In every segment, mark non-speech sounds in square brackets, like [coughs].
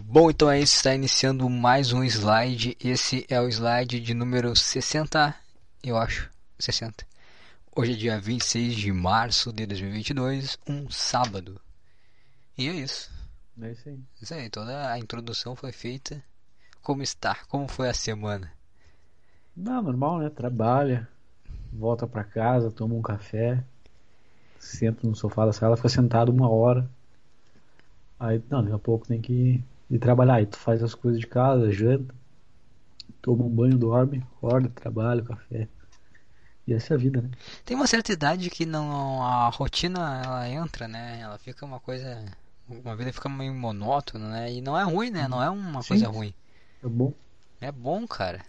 Bom, então é isso, está iniciando mais um slide. Esse é o slide de número 60, eu acho, 60. Hoje é dia 26 de março de 2022, um sábado. E é isso. É isso aí. Isso aí, toda a introdução foi feita. Como está? Como foi a semana? Não, normal, né? Trabalha, volta pra casa, toma um café, senta no sofá da sala, fica sentado uma hora. Aí, não, daqui a pouco tem que ir trabalhar. Aí tu faz as coisas de casa, janta, toma um banho, dorme, acorda, trabalha, café. E essa é a vida, né? Tem uma certa idade que não a rotina ela entra, né? Ela fica uma coisa, uma vida fica meio monótona, né? E não é ruim, né? Não é uma Sim. coisa ruim. É bom. É bom, cara.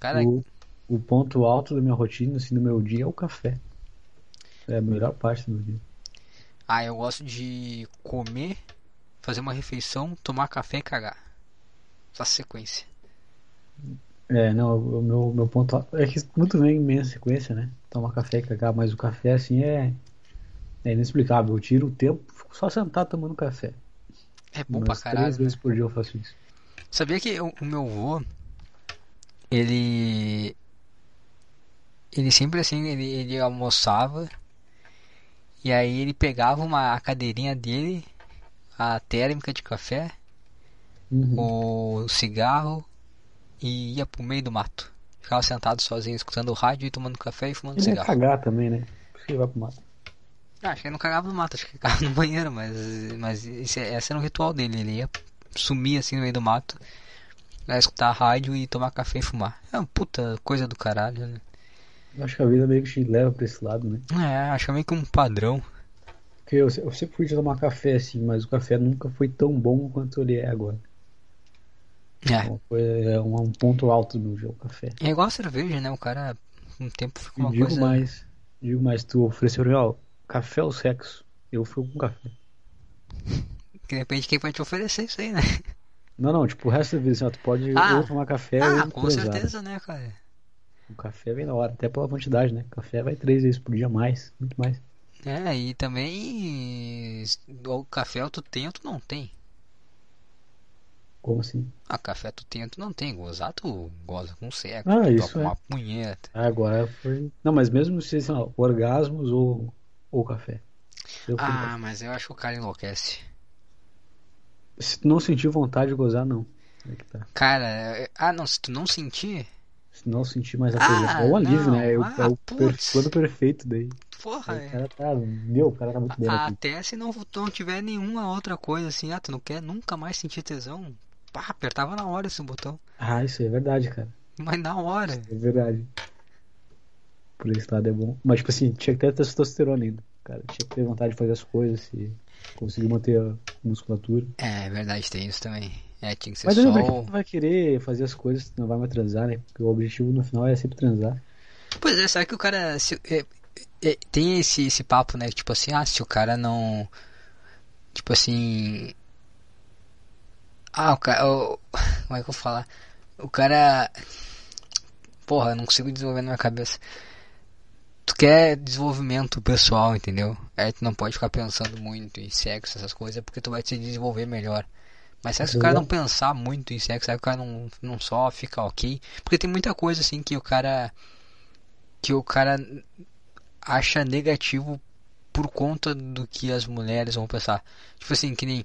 Cara, O, o ponto alto da minha rotina, assim, do meu dia é o café. É a melhor parte do dia. ah, eu gosto de comer, fazer uma refeição, tomar café e cagar. Essa sequência. É, não, o meu, meu ponto. É que muito vem em minha sequência, né? Tomar café e cagar, mas o café, assim, é. É inexplicável. Eu tiro o tempo, fico só sentado tomando café. É bom pra Umas caralho. três né? vezes por dia eu faço isso. Sabia que o, o meu avô, ele. Ele sempre assim, ele, ele almoçava. E aí ele pegava uma a cadeirinha dele, a térmica de café, Uhum. o cigarro e ia pro meio do mato. Ficava sentado sozinho, escutando o rádio e tomando café e fumando Ele ia cigarro. cagar também, né? Por que vai pro mato? Ah, acho que ele não cagava no mato, acho que cagava no banheiro, mas, mas esse, esse era o ritual dele. Ele ia sumir assim no meio do mato, ia escutar a rádio e tomar café e fumar. É uma puta coisa do caralho, né? Eu acho que a vida meio que te leva pra esse lado, né? É, acho meio que um padrão. Porque eu, eu sempre fui tomar café, assim, mas o café nunca foi tão bom quanto ele é agora. É, coisa- É um, um ponto alto do meu dia, o café. é igual a cerveja, né? O cara, o tempo fica uma digo coisa. mais, digo mais, tu ofereceu, ó, café ou sexo? Eu fui com café. [laughs] Que depende de quem vai te oferecer isso aí, né? Não, não, tipo, o resto da vida, assim, ó, tu pode Ah. ou tomar café Ah, ou com transar. certeza, né, cara? O café vem na hora, até pela quantidade, né? Café vai três vezes por dia mais, muito mais. É, e também o café tu tem ou tu não tem. Como assim? Ah, café tu tem ou tu não tem. Gozar tu goza com sexo, Ah, isso é. uma punheta. Ah, agora foi. Não, mas mesmo se assim, ó, orgasmos ou, ou café. Eu fui Ah, café. mas eu acho que o cara enlouquece. Se tu não sentir vontade de gozar, não. É tá. Cara, ah não, se tu não sentir, Se não sentir mais a Ah, coisa. É o alívio, não. né? É o, Ah, é o per- perfeito daí. Porra, é. o cara tá. Meu, o cara tá muito bem aqui. até se não, não tiver nenhuma outra coisa assim, ah, tu não quer nunca mais sentir tesão, pá, apertava na hora esse botão. Ah, isso é verdade, cara. Mas na hora. É verdade. Por esse lado é bom. Mas, tipo assim, tinha que ter testosterona ainda. Cara, tinha que ter vontade de fazer as coisas e conseguir manter a musculatura. É, é verdade, tem isso também. É, tinha que ser Mas aí, pra que tu vai querer fazer as coisas tu não vai mais transar, né? Porque o objetivo no final é sempre transar. Pois é, sabe que o cara. se- é- tem esse, esse papo, né? Tipo assim, ah, se o cara não. Tipo assim. Ah, o cara. o- [laughs] como é que eu vou falar? O cara. Porra, eu não consigo desenvolver na minha cabeça. Tu quer desenvolvimento pessoal, entendeu? Aí tu não pode ficar pensando muito em sexo, essas coisas, porque tu vai te desenvolver melhor. Mas será que se o cara não pensar muito em sexo, será que o cara não, não só fica ok? Porque tem muita coisa assim que o cara que o cara acha negativo por conta do que as mulheres vão pensar. Tipo assim, que nem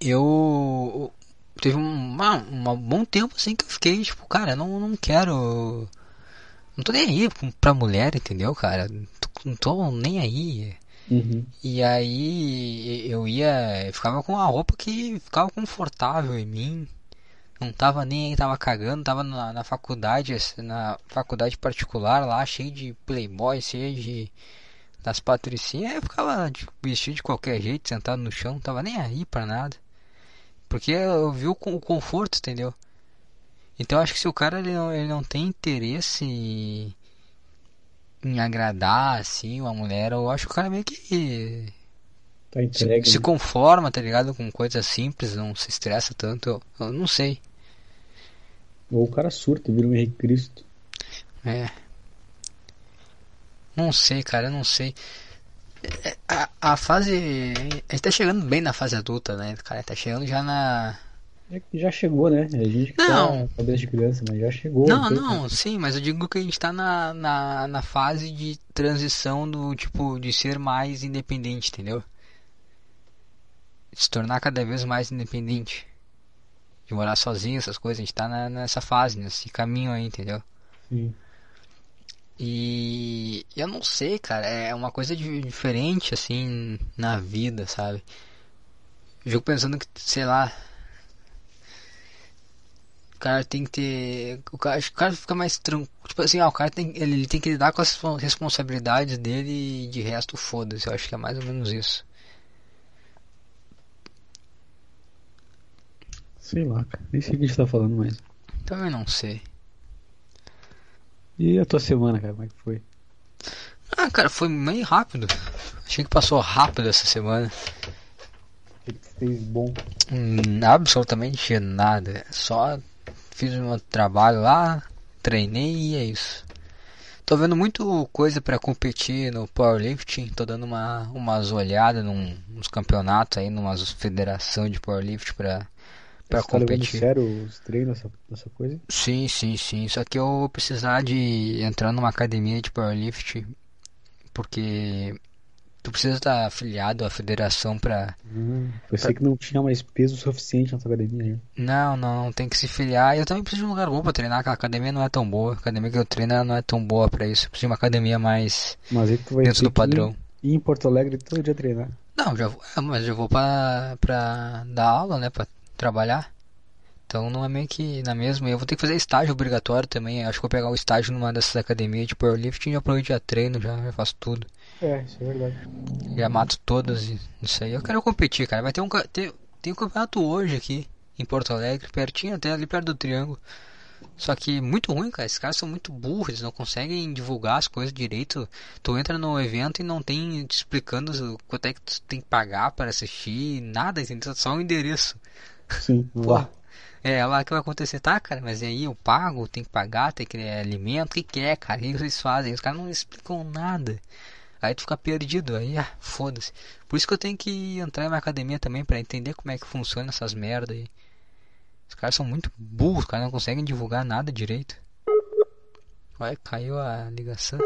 eu teve um, um bom tempo assim que eu fiquei tipo, cara, não, não quero não tô nem aí pra mulher, entendeu, cara? Não tô nem aí. Uhum. E aí eu ia, eu ficava com uma roupa que ficava confortável em mim. Não tava nem aí, tava cagando, tava na, na faculdade, na faculdade particular lá, cheio de playboy, cheio de das patricinhas, eu ficava de, vestido de qualquer jeito, sentado no chão, não tava nem aí pra nada. Porque eu vi o, o conforto, entendeu? Então acho que se o cara ele não, ele não tem interesse em agradar assim uma mulher, eu acho que o cara meio que Tá se, entregue. se né? conforma, tá ligado? Com coisas simples, não se estressa tanto. Eu, eu não sei. Ou o cara surta, vira um Henrique Cristo. É. Não sei, cara, eu não sei. A, a fase. A gente tá chegando bem na fase adulta, né? Cara, tá chegando já na. É que já chegou, né? A gente que Não. tá cabeça de criança, mas já chegou. Não, não, sim, mas eu digo que a gente tá na, na, na fase de transição do tipo de ser mais independente, entendeu? Se tornar cada vez mais independente. De morar sozinho, essas coisas, a gente tá na- nessa fase, nesse caminho aí, entendeu? Sim. E eu não sei, cara, é uma coisa di- diferente assim na vida, sabe? Eu fico pensando que, sei lá, o cara tem que ter, o cara, o cara fica mais tranquilo, tipo assim, ah, o cara tem, ele, ele tem que lidar com as respon- responsabilidades dele e de resto foda-se, eu acho que é mais ou menos isso. Sei lá, cara. Nem sei o que a gente tá falando mais. Também não sei. E a tua semana, cara, como é que foi? Ah, cara, foi meio rápido. Achei que passou rápido essa semana. O que tu fez bom? Hum, absolutamente nada. Só fiz o meu trabalho lá, treinei e é isso. Tô vendo muito coisa pra competir no powerlifting. Tô dando uma umas olhadas num, nos campeonatos aí, numa federação de powerlifting pra para Você tá competir. sério os treinos, essa, essa coisa? Sim, sim, sim. Só que eu vou precisar de entrar numa academia de powerlifting porque tu precisa estar afiliado à federação pra Hum, pensei que não tinha mais peso suficiente na tua academia. né? Não, não, tem que se filiar. Eu também preciso de um lugar bom pra treinar. Aquela academia não é tão boa. A academia que eu treino não é tão boa pra isso. Eu preciso de uma academia mais Mas aí tu vai dentro do padrão. que ir em Porto Alegre todo dia treinar. Não, já vou, é, mas já vou pra, pra dar aula, né? Pra trabalhar. Então não é meio que na mesma. E Eu vou ter que fazer estágio obrigatório também. Acho que vou pegar o estágio numa dessas academias de powerlifting e já aproveito já treino, já, já faço tudo. É, isso é verdade. Já mato todas e isso aí. Eu quero competir, cara. Vai ter um ter, tem um campeonato hoje aqui em Porto Alegre, pertinho até ali perto do Triângulo. Só que muito ruim, cara. Esses caras são muito burros, eles não conseguem divulgar as coisas direito. Tu entra no evento e não tem te explicando o- quanto é que tu tem que pagar para assistir, nada, entendeu? Só um endereço. Sim, lá. É lá que vai acontecer, tá, cara? Mas aí eu pago, tem que pagar, tem que é, alimento, o que que é, cara? O que vocês fazem? Os caras não explicam nada. Aí tu fica perdido, aí ah, foda-se. Por isso que eu tenho que entrar em uma academia também pra entender como é que funciona essas merda aí. Os caras são muito burros, os caras não conseguem divulgar nada direito. Olha, caiu a ligação.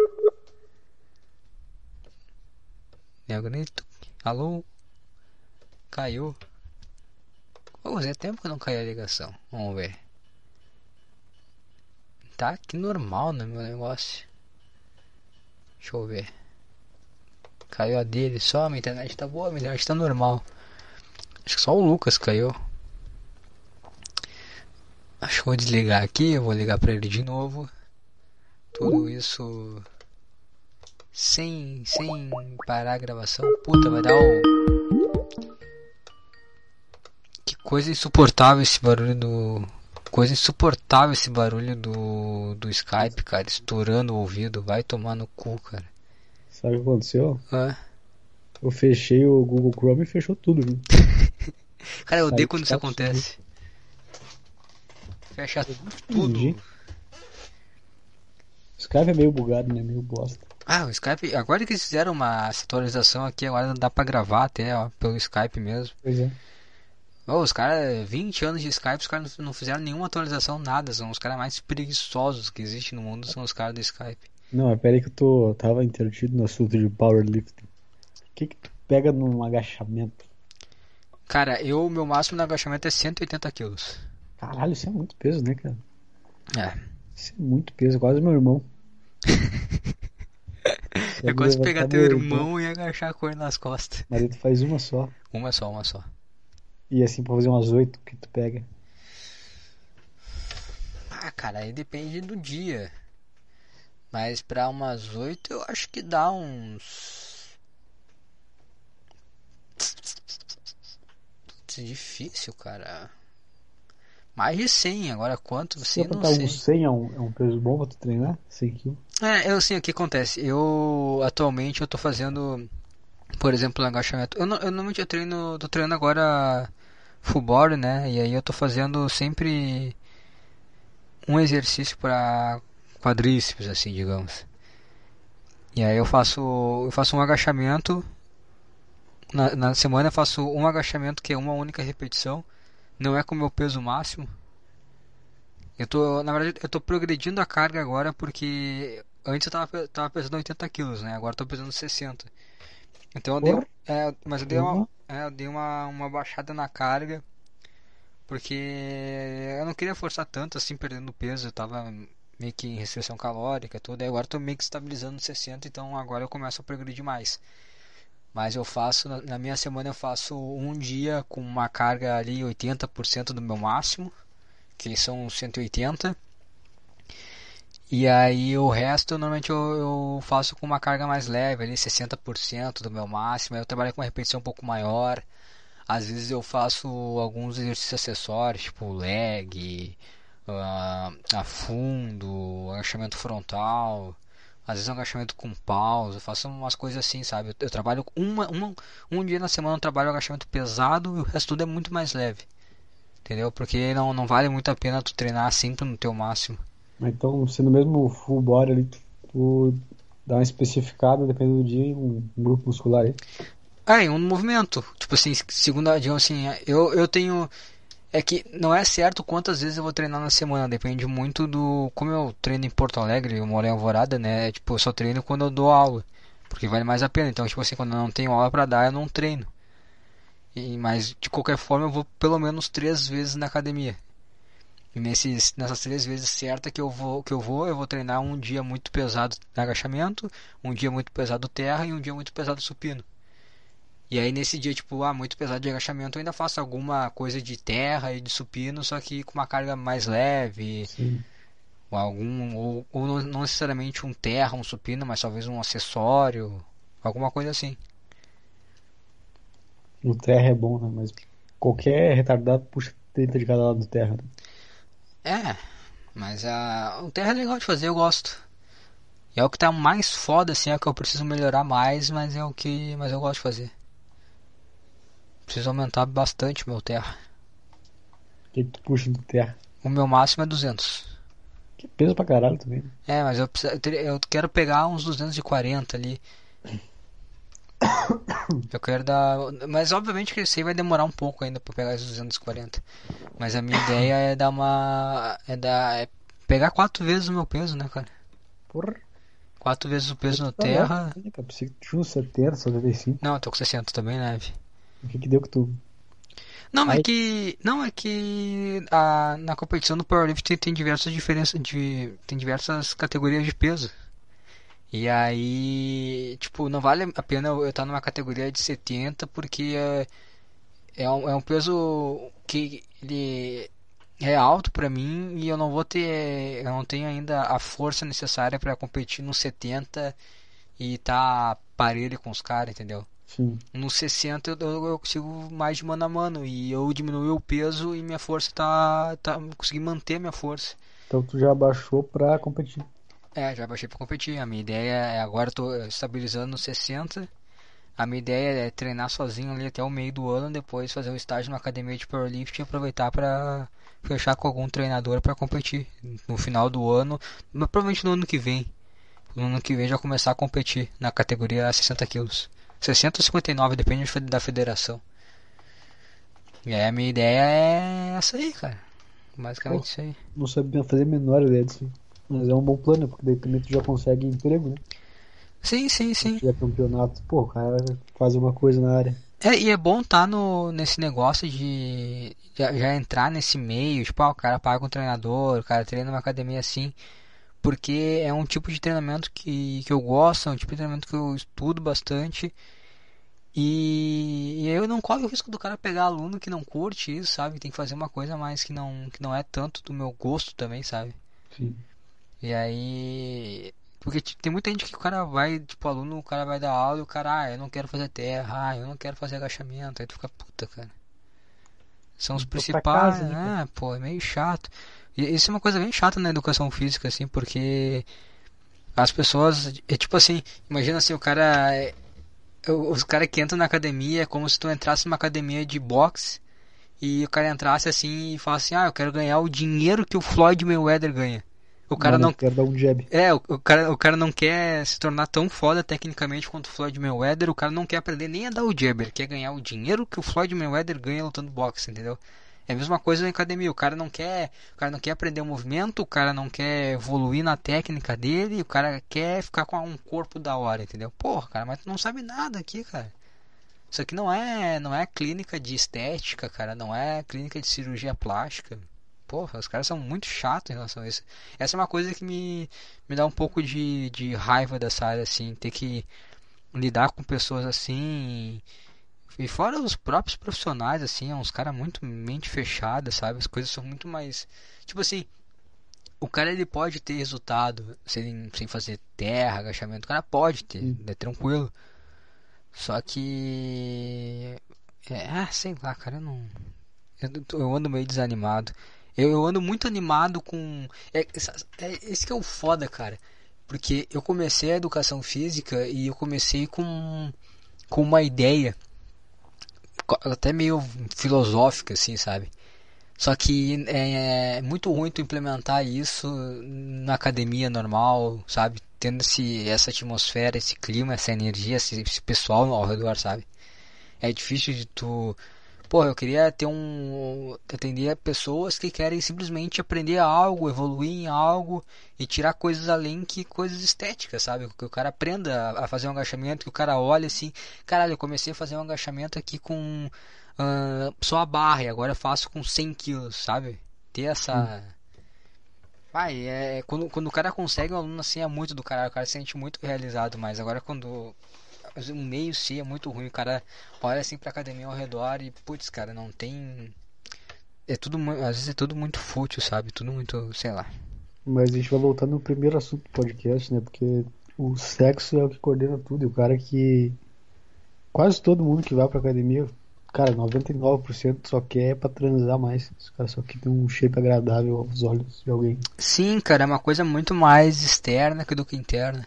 Alô? Caiu. Pô, fazia tempo que não caiu a ligação. Vamos ver. Tá aqui normal no meu negócio. Deixa eu ver. Caiu a dele só, minha internet tá boa, minha internet tá normal. Acho que só o Lucas caiu. Acho que vou desligar aqui, eu vou ligar pra ele de novo. Tudo isso sem sem parar a gravação. Puta, vai dar que coisa insuportável esse barulho do. Coisa insuportável esse barulho do, do Skype, cara, estourando o ouvido. Vai tomar no cu, cara. Sabe o que aconteceu? Hã? Eu fechei o Google Chrome e fechou tudo, viu? [laughs] Cara, eu odeio quando isso calça, acontece. Fecha Entendi. tudo. O Skype é meio bugado, né? Meio bosta. Ah, o Skype. Agora que eles fizeram uma atualização aqui, agora dá pra gravar até, ó, pelo Skype mesmo. Pois é. Ô, os caras, 20 anos de Skype, os caras não fizeram nenhuma atualização, nada. São os caras mais preguiçosos que existem no mundo, são os caras do Skype. Não, pera aí que eu tô, tava intertido no assunto de powerlifting. O que que tu pega num agachamento? Cara, eu, meu máximo no agachamento é 180 quilos. Caralho, isso é muito peso, né, cara? É. Isso é muito peso, quase meu irmão. [laughs] É quase pegar teu irmão e agachar com ele nas costas. Mas tu faz uma só. Uma só, uma só. E assim, pra fazer umas oito que tu pega. Ah, cara, aí depende do dia. Mas pra umas 8 eu acho que dá uns. Putz, difícil, cara. Mais de 100, agora quanto você não sei. uns 100 é um, é um peso bom pra tu treinar? 100 quilos? É, eu sei o que acontece. Eu atualmente eu tô fazendo, por exemplo, no agachamento. Eu, não- eu normalmente eu treino, tô treinando agora full body, né? E aí eu tô fazendo sempre um exercício para quadríceps, assim, digamos. E aí eu faço, eu faço um agachamento. Na, na semana eu faço um agachamento que é uma única repetição. Não é com o meu peso máximo. Eu tô, na verdade, eu tô progredindo a carga agora porque antes eu tava, tava pesando 80 quilos, né? Agora eu tô pesando 60. Então eu dei, é, mas eu dei uma, é, eu dei uma, uma baixada na carga porque eu não queria forçar tanto assim perdendo peso, eu tava meio que em restrição calórica e tudo, agora tô meio que estabilizando no 60, então agora eu começo a progredir mais. Mas eu faço, na minha semana eu faço um dia com uma carga ali 80% do meu máximo, que são 180. E aí o resto normalmente eu, eu, faço com uma carga mais leve, ali 60% do meu máximo. Eu trabalho com uma repetição um pouco maior. Às vezes eu faço alguns exercícios acessórios, tipo leg, uh, a fundo, agachamento frontal, às vezes agachamento com pausa, eu faço umas coisas assim, sabe? Eu, eu trabalho uma, uma, um dia na semana eu trabalho agachamento pesado e o resto tudo é muito mais leve. Entendeu? Porque não, não vale muito a pena tu treinar sempre no teu máximo. Então, sendo mesmo full body ali, tu dá uma especificada, dependendo do dia, um grupo muscular aí. É, um movimento. Tipo assim, segunda, digamos assim, eu, eu tenho. É que não é certo quantas vezes eu vou treinar na semana, depende muito do. Como eu treino em Porto Alegre, eu moro em Alvorada, né? Tipo, eu só treino quando eu dou aula. Porque vale mais a pena. Então, tipo assim, quando eu não tenho aula pra dar, eu não treino. E, mas de qualquer forma eu vou pelo menos três vezes na academia. E nesses, nessas três vezes certas que eu vou, que eu vou, eu vou treinar um dia muito pesado de agachamento, um dia muito pesado terra e um dia muito pesado supino. E aí nesse dia, tipo, ah, muito pesado de agachamento, eu ainda faço alguma coisa de terra e de supino, só que com uma carga mais leve. Sim. Ou algum. Ou, ou não, não necessariamente um terra, um supino, mas talvez um acessório. Alguma coisa assim. O terra é bom, né? Mas qualquer retardado puxa 30 de cada lado do terra. Né? É, mas a, o terra é legal de fazer, eu gosto. E é o que tá mais foda, assim, é o que eu preciso melhorar mais, mas é o que. Mas eu gosto de fazer. Preciso aumentar bastante o meu terra. O que, que tu puxa do terra? O meu máximo é 200. Que peso pra caralho também. É, mas eu, preciso, eu quero pegar uns 240 ali. Eu quero dar. Mas obviamente que isso aí vai demorar um pouco ainda pra pegar esses 240. Mas a minha [laughs] ideia é dar uma. É dar. É pegar quatro vezes o meu peso, né, cara? Porra. Quatro vezes o peso na terra. Né, eu pensei que tinha uns 70, 75. Não, eu tô com 60 também, né? O que, que deu que tu. Não, Aí... é que. Não, é que a, na competição do Powerlifting tem diversas diferenças de. Tem diversas categorias de peso. E aí, tipo, não vale a pena eu estar numa categoria de 70 porque é, é, um, é um peso que ele é alto para mim e eu não vou ter, eu não tenho ainda a força necessária para competir no 70 e tá parelho com os caras, entendeu? Sim. No 60 eu, eu consigo mais de mano a mano e eu diminuí o peso e minha força tá, tá consegui manter a minha força. Então tu já baixou pra competir. É, já baixei pra competir. A minha ideia é agora eu tô estabilizando no 60. A minha ideia é treinar sozinho ali até o meio do ano, depois fazer um estágio na academia de powerlifting e aproveitar para fechar com algum treinador para competir no final do ano, mas provavelmente no ano que vem. No ano que vem já começar a competir na categoria 60 quilos. 60 ou 59, depende da federação. E aí a minha ideia é essa aí, cara. Basicamente Pô, isso aí. Não sabia fazer a menor ideia disso. Mas é um bom plano, porque daí também tu já consegue emprego, né? Sim, sim, sim. Se campeonato, pô, o cara faz uma coisa na área. É, e é bom estar tá no, nesse negócio de já, já, entrar nesse meio, tipo, ah, o cara paga um treinador, o cara treina numa academia assim, porque é um tipo de treinamento que, que eu gosto, é um tipo de treinamento que eu estudo bastante. E, e eu não corro o risco do cara pegar aluno que não curte isso, sabe? Tem que fazer uma coisa mais que não, que não é tanto do meu gosto também, sabe? Sim. E aí. Porque tem muita gente que o cara vai, tipo, aluno, o cara vai dar aula e o cara, ah, eu não quero fazer terra, ah, eu não quero fazer agachamento. Aí tu fica puta, cara. São os principais, casa, né? Pô, é meio chato. E isso é uma coisa bem chata na educação física, assim, porque as pessoas. É tipo assim, imagina assim, o cara. É, os caras que entram na academia é como se tu entrasse numa academia de boxe e o cara entrasse assim e falasse assim, ah, eu quero ganhar o dinheiro que o Floyd Mayweather ganha. O cara Mas não. quer dar um jab. É, o, o cara, o cara não quer se tornar tão foda tecnicamente quanto o Floyd Mayweather, o cara não quer aprender nem a dar o jab, ele quer ganhar o dinheiro que o Floyd Mayweather ganha lutando boxe, entendeu? É a mesma coisa na academia, o cara não quer, o cara não quer aprender o movimento, o cara não quer evoluir na técnica dele, o cara quer ficar com um corpo da hora, entendeu? Porra, cara, mas tu não sabe nada aqui, cara. Isso aqui não é, não é clínica de estética, cara, não é clínica de cirurgia plástica. Porra, os caras são muito chatos em relação a isso. Essa é uma coisa que me, me dá um pouco de, de raiva dessa área, assim, ter que lidar com pessoas assim. E fora os próprios profissionais, assim, é uns caras muito mente fechada, sabe? As coisas são muito mais. Tipo assim, o cara ele pode ter resultado sem, sem fazer terra, agachamento. O cara pode ter, é tranquilo. Só que. É, ah, sei lá, cara, eu não. Eu, eu ando meio desanimado. Eu, eu ando muito animado com. É, é, esse que é o foda, cara. Porque eu comecei a educação física e eu comecei com, com uma ideia até meio filosófica, assim, sabe? Só que é muito ruim tu implementar isso na academia normal, sabe? Tendo esse, essa atmosfera, esse clima, essa energia, esse, esse pessoal ao redor, sabe? É difícil de tu. Pô, eu queria ter um. atender pessoas que querem simplesmente aprender algo, evoluir em algo e tirar coisas além que coisas estéticas, sabe? Que o cara aprenda a fazer um agachamento, que o cara olhe assim. Caralho, eu comecei a fazer um agachamento aqui com ah, só a barra e agora eu faço com 100 quilos, sabe? Ter essa. Vai, é, quando, quando o cara consegue, o aluno assim é muito do caralho, o cara se sente muito realizado, mas agora quando o meio se é muito ruim, o cara olha assim pra academia ao redor e, putz, cara, não tem. É tudo, às vezes é tudo muito fútil, sabe? Tudo muito, sei lá. Mas a gente vai voltar no primeiro assunto do podcast, né? Porque o sexo é o que coordena tudo. E o cara que. Quase todo mundo que vai pra academia, cara, 99% só quer pra transar mais. Os caras só querem um shape agradável aos olhos de alguém. Sim, cara, é uma coisa muito mais externa que do que interna.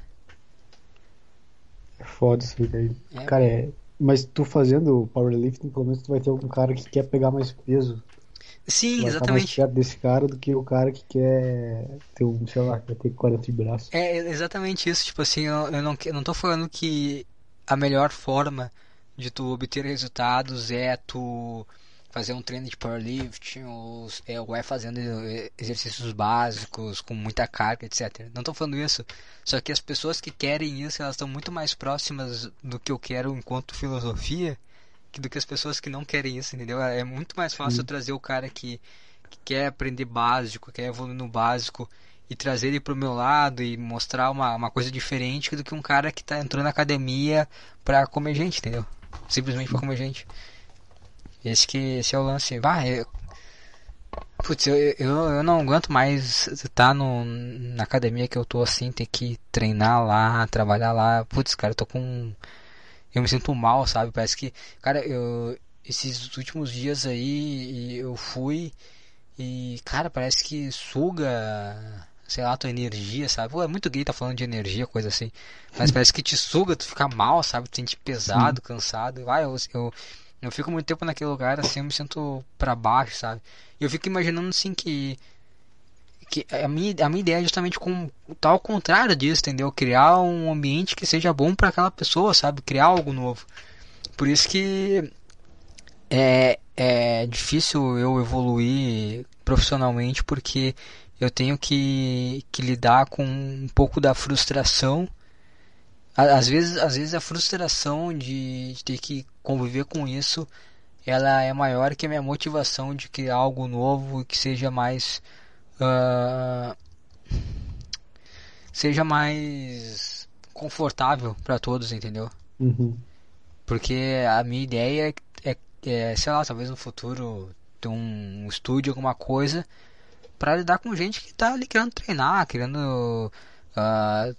É foda isso aí, daí. É. Cara, é. Mas tu fazendo powerlifting, pelo menos tu vai ter algum cara que quer pegar mais peso. Sim, vai estar mais exatamente. perto desse cara do que o cara que quer ter um, sei lá, quer ter 40 de braço. É exatamente isso, tipo assim, eu, eu não, eu não tô falando que a melhor forma de tu obter resultados é tu fazer um treino de powerlifting ou, é, ou é fazendo exercícios básicos com muita carga, etc. Não tô falando isso, só que as pessoas que querem isso, elas estão muito mais próximas do que eu quero enquanto filosofia que do que as pessoas que não querem isso, entendeu? É muito mais fácil trazer o cara que, que quer aprender básico, quer evoluir no básico e trazer ele pro meu lado e mostrar uma, uma coisa diferente do que um cara que tá entrando na academia pra comer gente, entendeu? Simplesmente pra comer gente. Esse que esse é o lance. Vai, eu, putz, eu, eu, eu não aguento mais estar no, na academia que eu tô assim, ter que treinar lá, trabalhar lá. Putz, cara, eu tô com. Eu me sinto mal, sabe? Parece que. Cara, eu. Esses últimos dias aí eu fui e, cara, parece que suga sei lá, tua energia, sabe? Pô, é muito gay tá falando de energia, coisa assim. Mas [laughs] parece que te suga, tu fica mal, sabe? Tu sente pesado, cansado. Vai, eu, eu, eu fico muito tempo naquele lugar, assim, eu me sinto pra baixo, sabe? Eu fico imaginando, assim, que. que a, minha, a minha ideia é justamente com tá ao contrário disso, entendeu? Criar um ambiente que seja bom para aquela pessoa, sabe? Criar algo novo. Por isso que é, é difícil eu evoluir profissionalmente, porque eu tenho que, que lidar com um pouco da frustração. Às vezes, às vezes a frustração de, ter que conviver com isso, ela é maior que a minha motivação de criar algo novo que seja mais ah, seja mais confortável para todos, entendeu? Uhum. Porque a minha ideia é, é, sei lá, talvez no futuro ter um estúdio, alguma coisa, para lidar com gente que tá ali querendo treinar, querendo,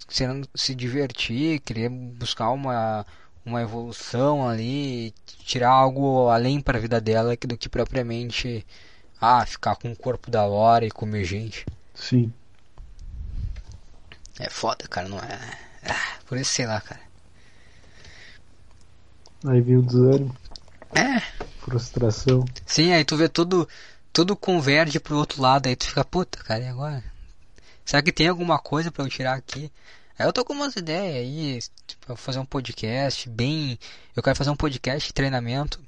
querendo se divertir, querer buscar uma, uma evolução ali, tirar algo além para a vida dela que- do que propriamente ah, ficar com o corpo da hora e comer gente. Sim. É foda, cara, não é? Ah, por isso sei lá, cara. Aí veio o desânimo, É, frustração. Sim, aí tu vê tudo, tudo converge pro outro lado, aí tu fica, puta, cara, e agora? Será que tem alguma coisa pra eu tirar aqui? Aí eu tô com umas ideias aí, tipo, fazer um podcast bem. Eu quero fazer um podcast de treinamento,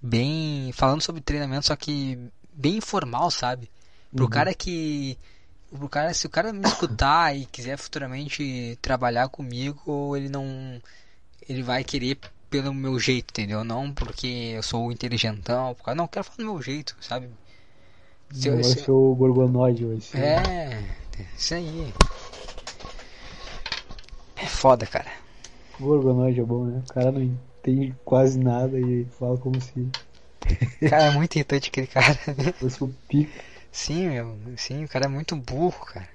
bem. falando sobre treinamento, só que bem informal, sabe? Pro Uhum. cara que. Pro cara, se o cara me escutar e quiser futuramente trabalhar comigo, ele não. Ele vai querer pelo meu jeito, entendeu? Não porque eu sou inteligentão, porque não, eu quero falar do meu jeito, sabe? Se eu- Vai se- ser o Gorgonoide, vai ser. É, isso aí. É foda, cara. O Gorgonoide é bom, né? O cara não entende quase nada e fala como se Cara, é muito irritante aquele cara. [laughs] fosse o pico. Sim, meu. Sim, o cara é muito burro, cara.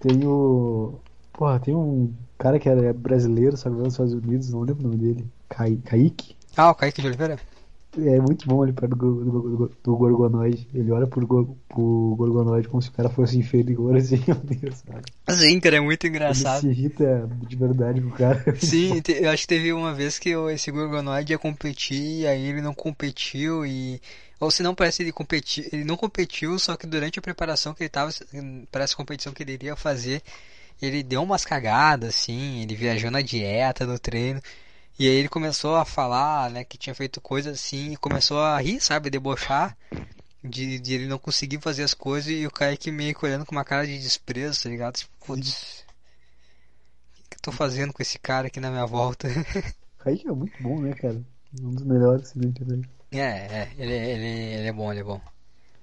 Tem o. Porra, tem um cara que é brasileiro, só que nos Estados Unidos, não lembro o nome dele. Kai... Kaique? Ah, o Kaique de Oliveira? É muito bom ele perto do, do, do, do Gorgonoide. Ele olha pro, pro Gorgonoide como se o cara fosse inferior, [laughs] assim, meu Deus, cara. Sim, cara, é muito Ele engraçado. se irrita de verdade com o cara. [laughs] Sim, eu acho que teve uma vez que esse Gorgonoid ia competir, e aí ele não competiu e. Ou se não, parece que ele competiu. Ele não competiu, só que durante a preparação que ele tava para essa competição que ele iria fazer, ele deu umas cagadas, assim, ele viajou na dieta, no treino. E aí ele começou a falar, né, que tinha feito coisas assim, e começou a rir, sabe, debochar. De, de ele não conseguir fazer as coisas e o Kaique meio que olhando com uma cara de desprezo, tá ligado? Tipo, putz, o que eu tô fazendo com esse cara aqui na minha volta? [laughs] Kaique é muito bom, né, cara? Um dos melhores assim, internet. É, é, ele, ele, ele é bom, ele é bom.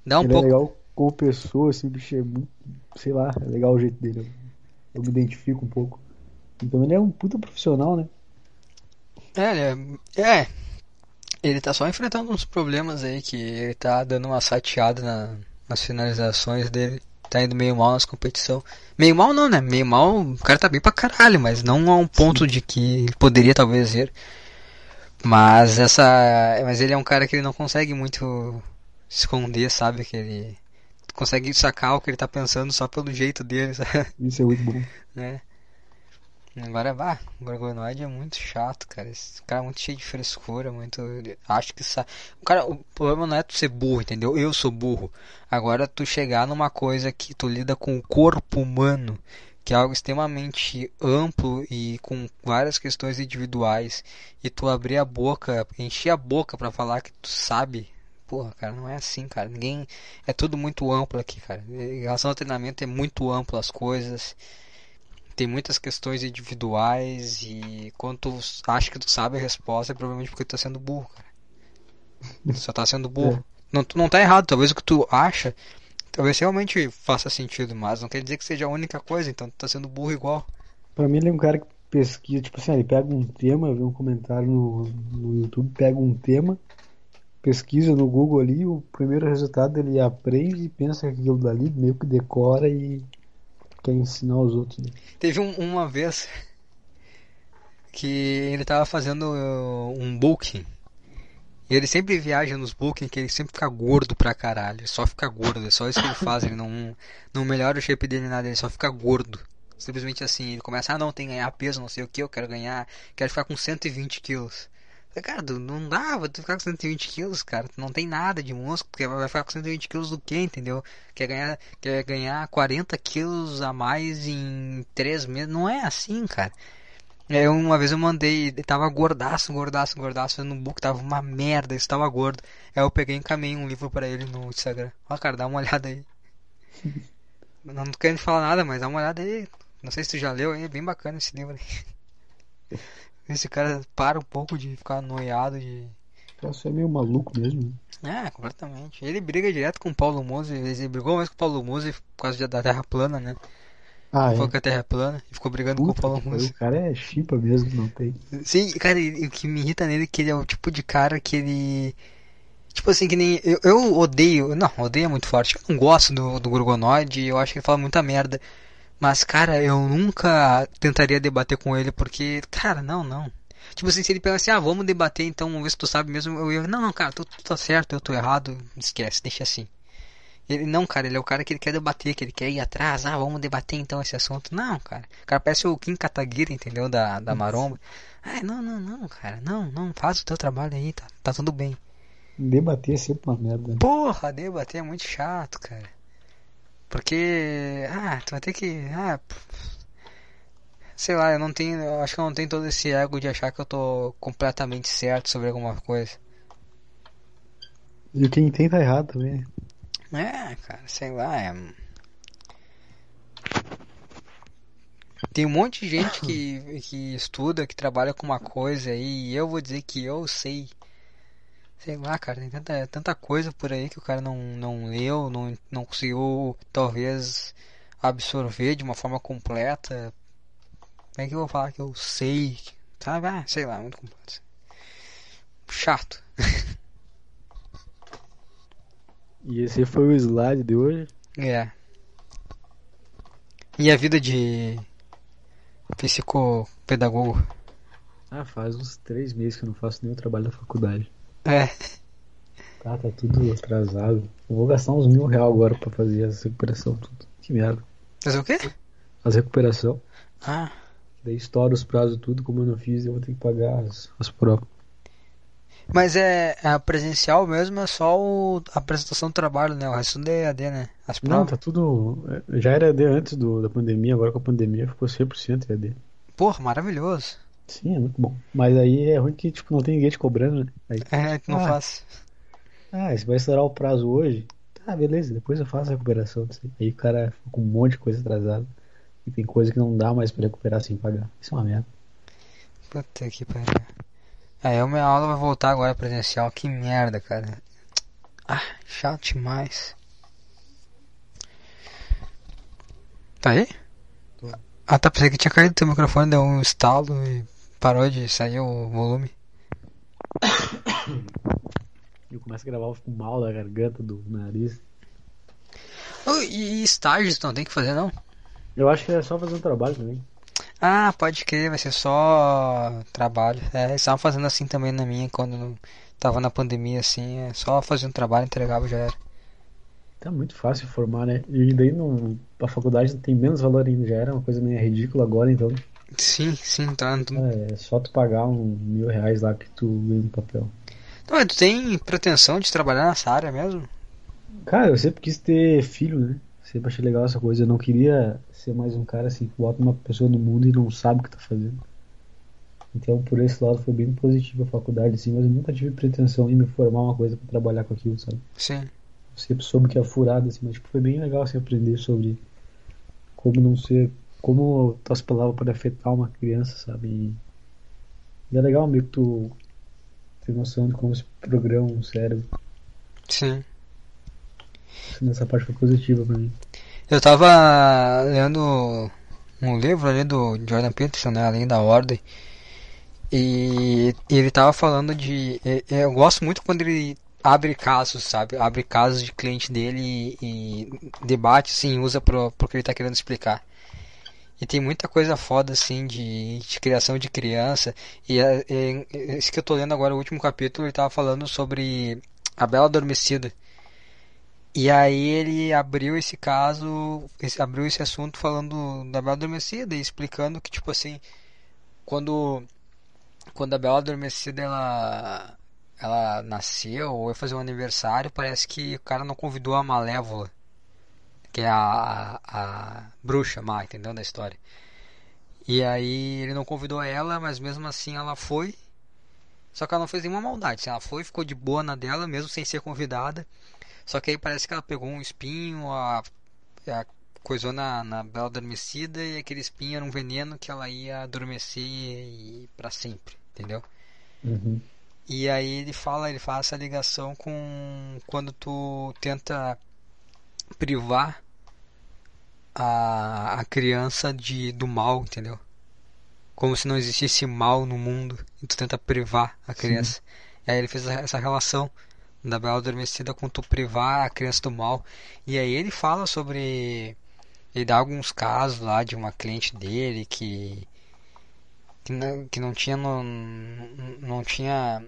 Dá um ele pouco. é legal como pessoa, assim, o bicho é muito. Sei lá, é legal o jeito dele. Eu, eu me identifico um pouco. Então ele é um puta profissional, né? É, ele é, é, ele tá só enfrentando uns problemas aí que ele tá dando uma sateada na- nas finalizações dele. Tá indo meio mal nas competições. Meio mal não, né? Meio mal, o cara tá bem pra caralho, mas não a um ponto de que ele poderia talvez ir. Mas essa. Mas ele é um cara que ele não consegue muito esconder, sabe? Que ele consegue sacar o que ele tá pensando só pelo jeito dele, sabe? Isso é muito bom. [laughs] né? Agora, bah, o Gorgonoid é muito chato, cara. Esse cara é muito cheio de frescura, muito. Acho que sa... o cara, o problema não é tu ser burro, entendeu? Eu sou burro. Agora tu chegar numa coisa que tu lida com o corpo humano, que é algo extremamente amplo e com várias questões individuais, e tu abrir a boca, encher a boca pra falar que tu sabe. Porra, cara, não é assim, cara. Ninguém. É tudo muito amplo aqui, cara. Em relação ao treinamento, é muito amplo as coisas tem muitas questões individuais e quando tu acha que tu sabe a resposta é provavelmente porque tu tá sendo burro, cara. Tu só tá sendo burro. Não, tu não tá errado, talvez o que tu acha, talvez realmente faça sentido, mas não quer dizer que seja a única coisa, então tu tá sendo burro igual. Pra mim ele é um cara que pesquisa, tipo assim, ele pega um tema, vi um comentário no, no YouTube, pega um tema, pesquisa no Google ali, o primeiro resultado ele aprende e pensa que aquilo dali meio que decora e quer ensinar os outros. né? Teve um- uma vez que ele tava fazendo uh, um booking. E ele sempre viaja nos booking que ele sempre fica gordo pra caralho. Ele só fica gordo, é só isso que ele faz. Ele não, não melhora o shape dele nada, ele só fica gordo. Simplesmente assim, ele começa, ah não, tem que ganhar peso, não sei o que, eu quero ganhar, quero ficar com 120 quilos. Eu Cara, não dá, tu ficar com 120 quilos, cara, tu não tem nada de músculo, porque vai ficar com 120 quilos do que, entendeu? Quer ganhar, quer ganhar 40 quilos a mais em 3 meses, não é assim, cara. É, uma vez eu mandei, tava gordaço, gordaço, gordaço, no book tava uma merda, ele estava gordo. Aí eu peguei e encaminhei um livro pra ele no Instagram. Ó, cara, dá uma olhada aí. [laughs] Não tô querendo falar nada, mas dá uma olhada aí. Não sei se tu já leu é bem bacana esse livro aí. [laughs] Esse cara para um pouco de ficar noiado de. Isso é meio maluco mesmo. né? É, completamente. Ele briga direto com o Paulo Musi, ele brigou mais com o Paulo Musi por causa da Terra plana, né? Ah, Falou é. que a Terra é plana e ficou brigando Puta, com o Paulo pariu, o cara é chipa mesmo, não tem. Sim, cara, o que me irrita nele é que ele é o tipo de cara que ele. Tipo assim, que nem. Eu, eu odeio. Não, odeio é muito forte. Eu não gosto do, do Gorgonoid, eu acho que ele fala muita merda. Mas, cara, eu nunca tentaria debater com ele porque. Cara, não, não. Tipo assim, se ele pegar assim, ah, vamos debater então, vamos ver se tu sabe mesmo. Eu ia, não, não, cara, tu, tu tá certo, eu tô errado, esquece, deixa assim. Ele não, cara, ele é o cara que ele quer debater, que ele quer ir atrás, ah, vamos debater então esse assunto. Não, cara. O cara parece o Kim Kataguiri, entendeu? Da, da Maromba. Ai, não, não, não, cara, não, não, faz o teu trabalho aí, tá, tá tudo bem. Debater é sempre uma merda. né? Porra, debater é muito chato, cara. Porque. Ah, tu vai ter que. Ah. Sei lá, eu não tenho. Eu acho que eu não tenho todo esse ego de achar que eu tô completamente certo sobre alguma coisa. E quem tem tá errado também. É, cara, sei lá, é. Tem um monte de gente que, que estuda, que trabalha com uma coisa aí, e eu vou dizer que eu sei. Sei lá, cara, tem tanta, tanta coisa por aí que o cara não, não leu, não, não conseguiu, talvez, absorver de uma forma completa. Como é que eu vou falar que eu sei? Sabe? Ah, sei lá, muito complexo. Chato. [laughs] E esse foi o slide de hoje. É. E a vida de psicopedagogo? Ah, faz uns três meses que eu não faço nenhum trabalho da faculdade. É. Tá, tá tudo atrasado. Eu vou gastar uns mil reais agora pra fazer essa recuperação tudo. Que merda. Mas o quê? Fazer recuperação. Ah, Daí estoura os prazos tudo, como eu não fiz, eu vou ter que pagar as, as provas. mas é a presencial mesmo, é só o, a apresentação do trabalho, né? O resto é EAD, né? As Não, provas. tá tudo. é, Já era EAD antes do, da pandemia, agora com a pandemia ficou 100% EAD. Porra, maravilhoso. Sim, é muito bom. Mas aí é ruim que tipo, não tem ninguém te cobrando, né? Aí, É, não Ah. faço. ah, você vai estourar o prazo hoje? Tá, beleza, depois eu faço a recuperação. disso aí. O cara fica com um monte de coisa atrasada. E tem coisa que não dá mais pra recuperar sem pagar. Isso é uma merda. Puta que pariu. Aí a minha aula vai voltar agora presencial. Que merda, cara. Ah, chato demais. Tá aí? Tô. Ah, tá, pensei que tinha caído teu microfone, deu um estalo e parou de sair o volume. [coughs] Eu começo a gravar, eu fico mal da garganta, do nariz. Oh, e, estágios não tem que fazer, não? Eu acho que é só fazer um trabalho também. Ah, pode crer, vai ser só trabalho. É, eles estavam fazendo assim também na minha, quando tava na pandemia, assim, é só fazer um trabalho, entregava já era. Tá muito fácil formar, né? E daí no, a faculdade tem menos valor ainda, já era uma coisa meio ridícula agora, então Sim, sim, tá. Tu... é só tu pagar um mil reais lá que tu ganha um papel. Não, mas tu tem pretensão de trabalhar nessa área mesmo? Cara, eu sempre quis ter filho, né? Sempre achei legal essa coisa. Eu não queria ser mais um cara assim que bota uma pessoa no mundo e não sabe o que tá fazendo. Então, por esse lado, foi bem positivo a faculdade, assim, mas eu nunca tive pretensão em me formar uma coisa pra trabalhar com aquilo, sabe? Sim. Eu sempre soube que é furado, assim, mas tipo, foi bem legal assim, aprender sobre como não ser. Como tuas palavras podem afetar uma criança, sabe? E, e é legal que tu ter noção de como se programa um cérebro. Sim. Nessa parte foi positiva pra mim. Eu tava lendo um livro ali do Jordan Peterson, né, Além da Ordem, e ele tava falando de. Eu gosto muito quando ele abre casos, sabe? Abre casos de cliente dele e, e debate, assim, usa pro, pro que ele tá querendo explicar. E tem muita coisa foda, assim, de, de criação de criança. E é, é- é- esse que eu tô lendo agora, o último capítulo, ele tava falando sobre a Bela Adormecida. E aí ele abriu esse caso, esse- abriu esse assunto falando da Bela Adormecida e explicando que, tipo assim, quando, quando a Bela Adormecida ela, ela nasceu ou ia fazer um aniversário, parece que o cara não convidou a Malévola, que é a, a, a bruxa má, entendeu, da história. E aí ele não convidou ela, mas mesmo assim ela foi. Só que ela não fez nenhuma maldade, assim, ela foi, ficou de boa na dela, mesmo sem ser convidada. Só que aí parece que ela pegou um espinho, a, a coisou na, na Bela Adormecida e aquele espinho era um veneno que ela ia adormecer e para sempre, entendeu? Uhum. E aí ele fala, ele faz essa ligação com quando tu tenta privar a, a criança de do mal, entendeu? Como se não existisse mal no mundo e tu tenta privar a criança. E aí ele fez essa- relação da Bela Adormecida com tu privar a criança do mal. E aí ele fala sobre. Ele dá alguns casos lá de uma cliente dele que. que não, que não tinha. Não, não tinha.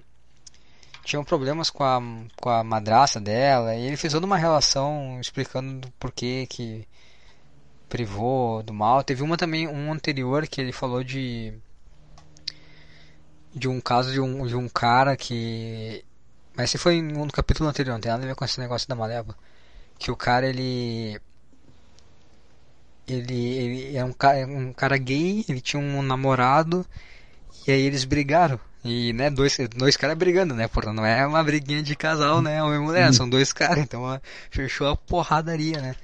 Tinham problemas com a, com a madraça dela. E ele fez toda uma relação explicando do porquê que privou do mal. Teve uma também, um anterior que ele falou de. De um caso de um, de um cara que mas esse foi em um capítulo anterior, não tem nada a ver com esse negócio da Malévola. Que o cara, ele. ele, ele é um, ca- é um cara gay, ele tinha um namorado, e aí eles brigaram. E, né, dois, dois caras brigando, né? Porra, não é uma briguinha de casal, né? Homem e mulher, são dois caras, então ó, fechou a porradaria, né?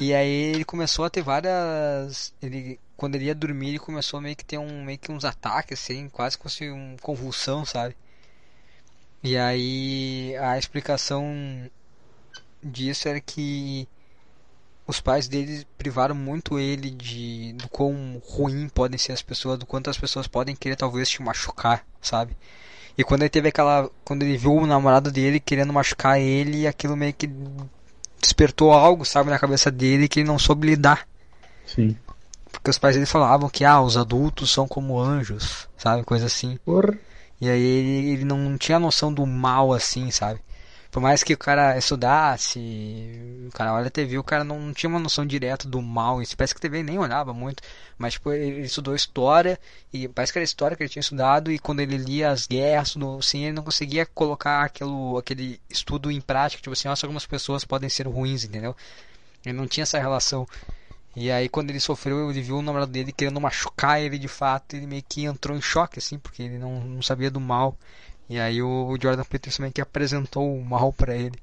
E aí ele começou a ter várias. Ele, quando ele ia dormir, ele começou a meio que ter um, meio que uns ataques, assim, quase como se uma convulsão, sabe? E aí a explicação disso era que os pais dele privaram muito ele de do quão ruim podem ser as pessoas, do quanto as pessoas podem querer talvez te machucar, sabe? E quando ele teve aquela, quando ele viu o namorado dele querendo machucar ele, aquilo meio que despertou algo, sabe, na cabeça dele que ele não soube lidar. Sim. Porque os pais dele falavam que ah, os adultos são como anjos, sabe, coisa assim. Porra. E aí ele, ele não tinha noção do mal assim, sabe? Por mais que o cara estudasse, o cara olha a TV, o cara não, não tinha uma noção direta do mal. Isso parece que a TV nem olhava muito, mas tipo, ele estudou história e parece que era história que ele tinha estudado e quando ele lia as guerras, no, assim, ele não conseguia colocar aquilo, aquele estudo em prática, tipo assim, nossa, algumas pessoas podem ser ruins, entendeu? Ele não tinha essa relação. E aí quando ele sofreu, ele viu o namorado dele querendo machucar ele de fato, ele meio que entrou em choque, assim, porque ele não, não sabia do mal. E aí o Jordan Peterson meio que apresentou o mal pra ele.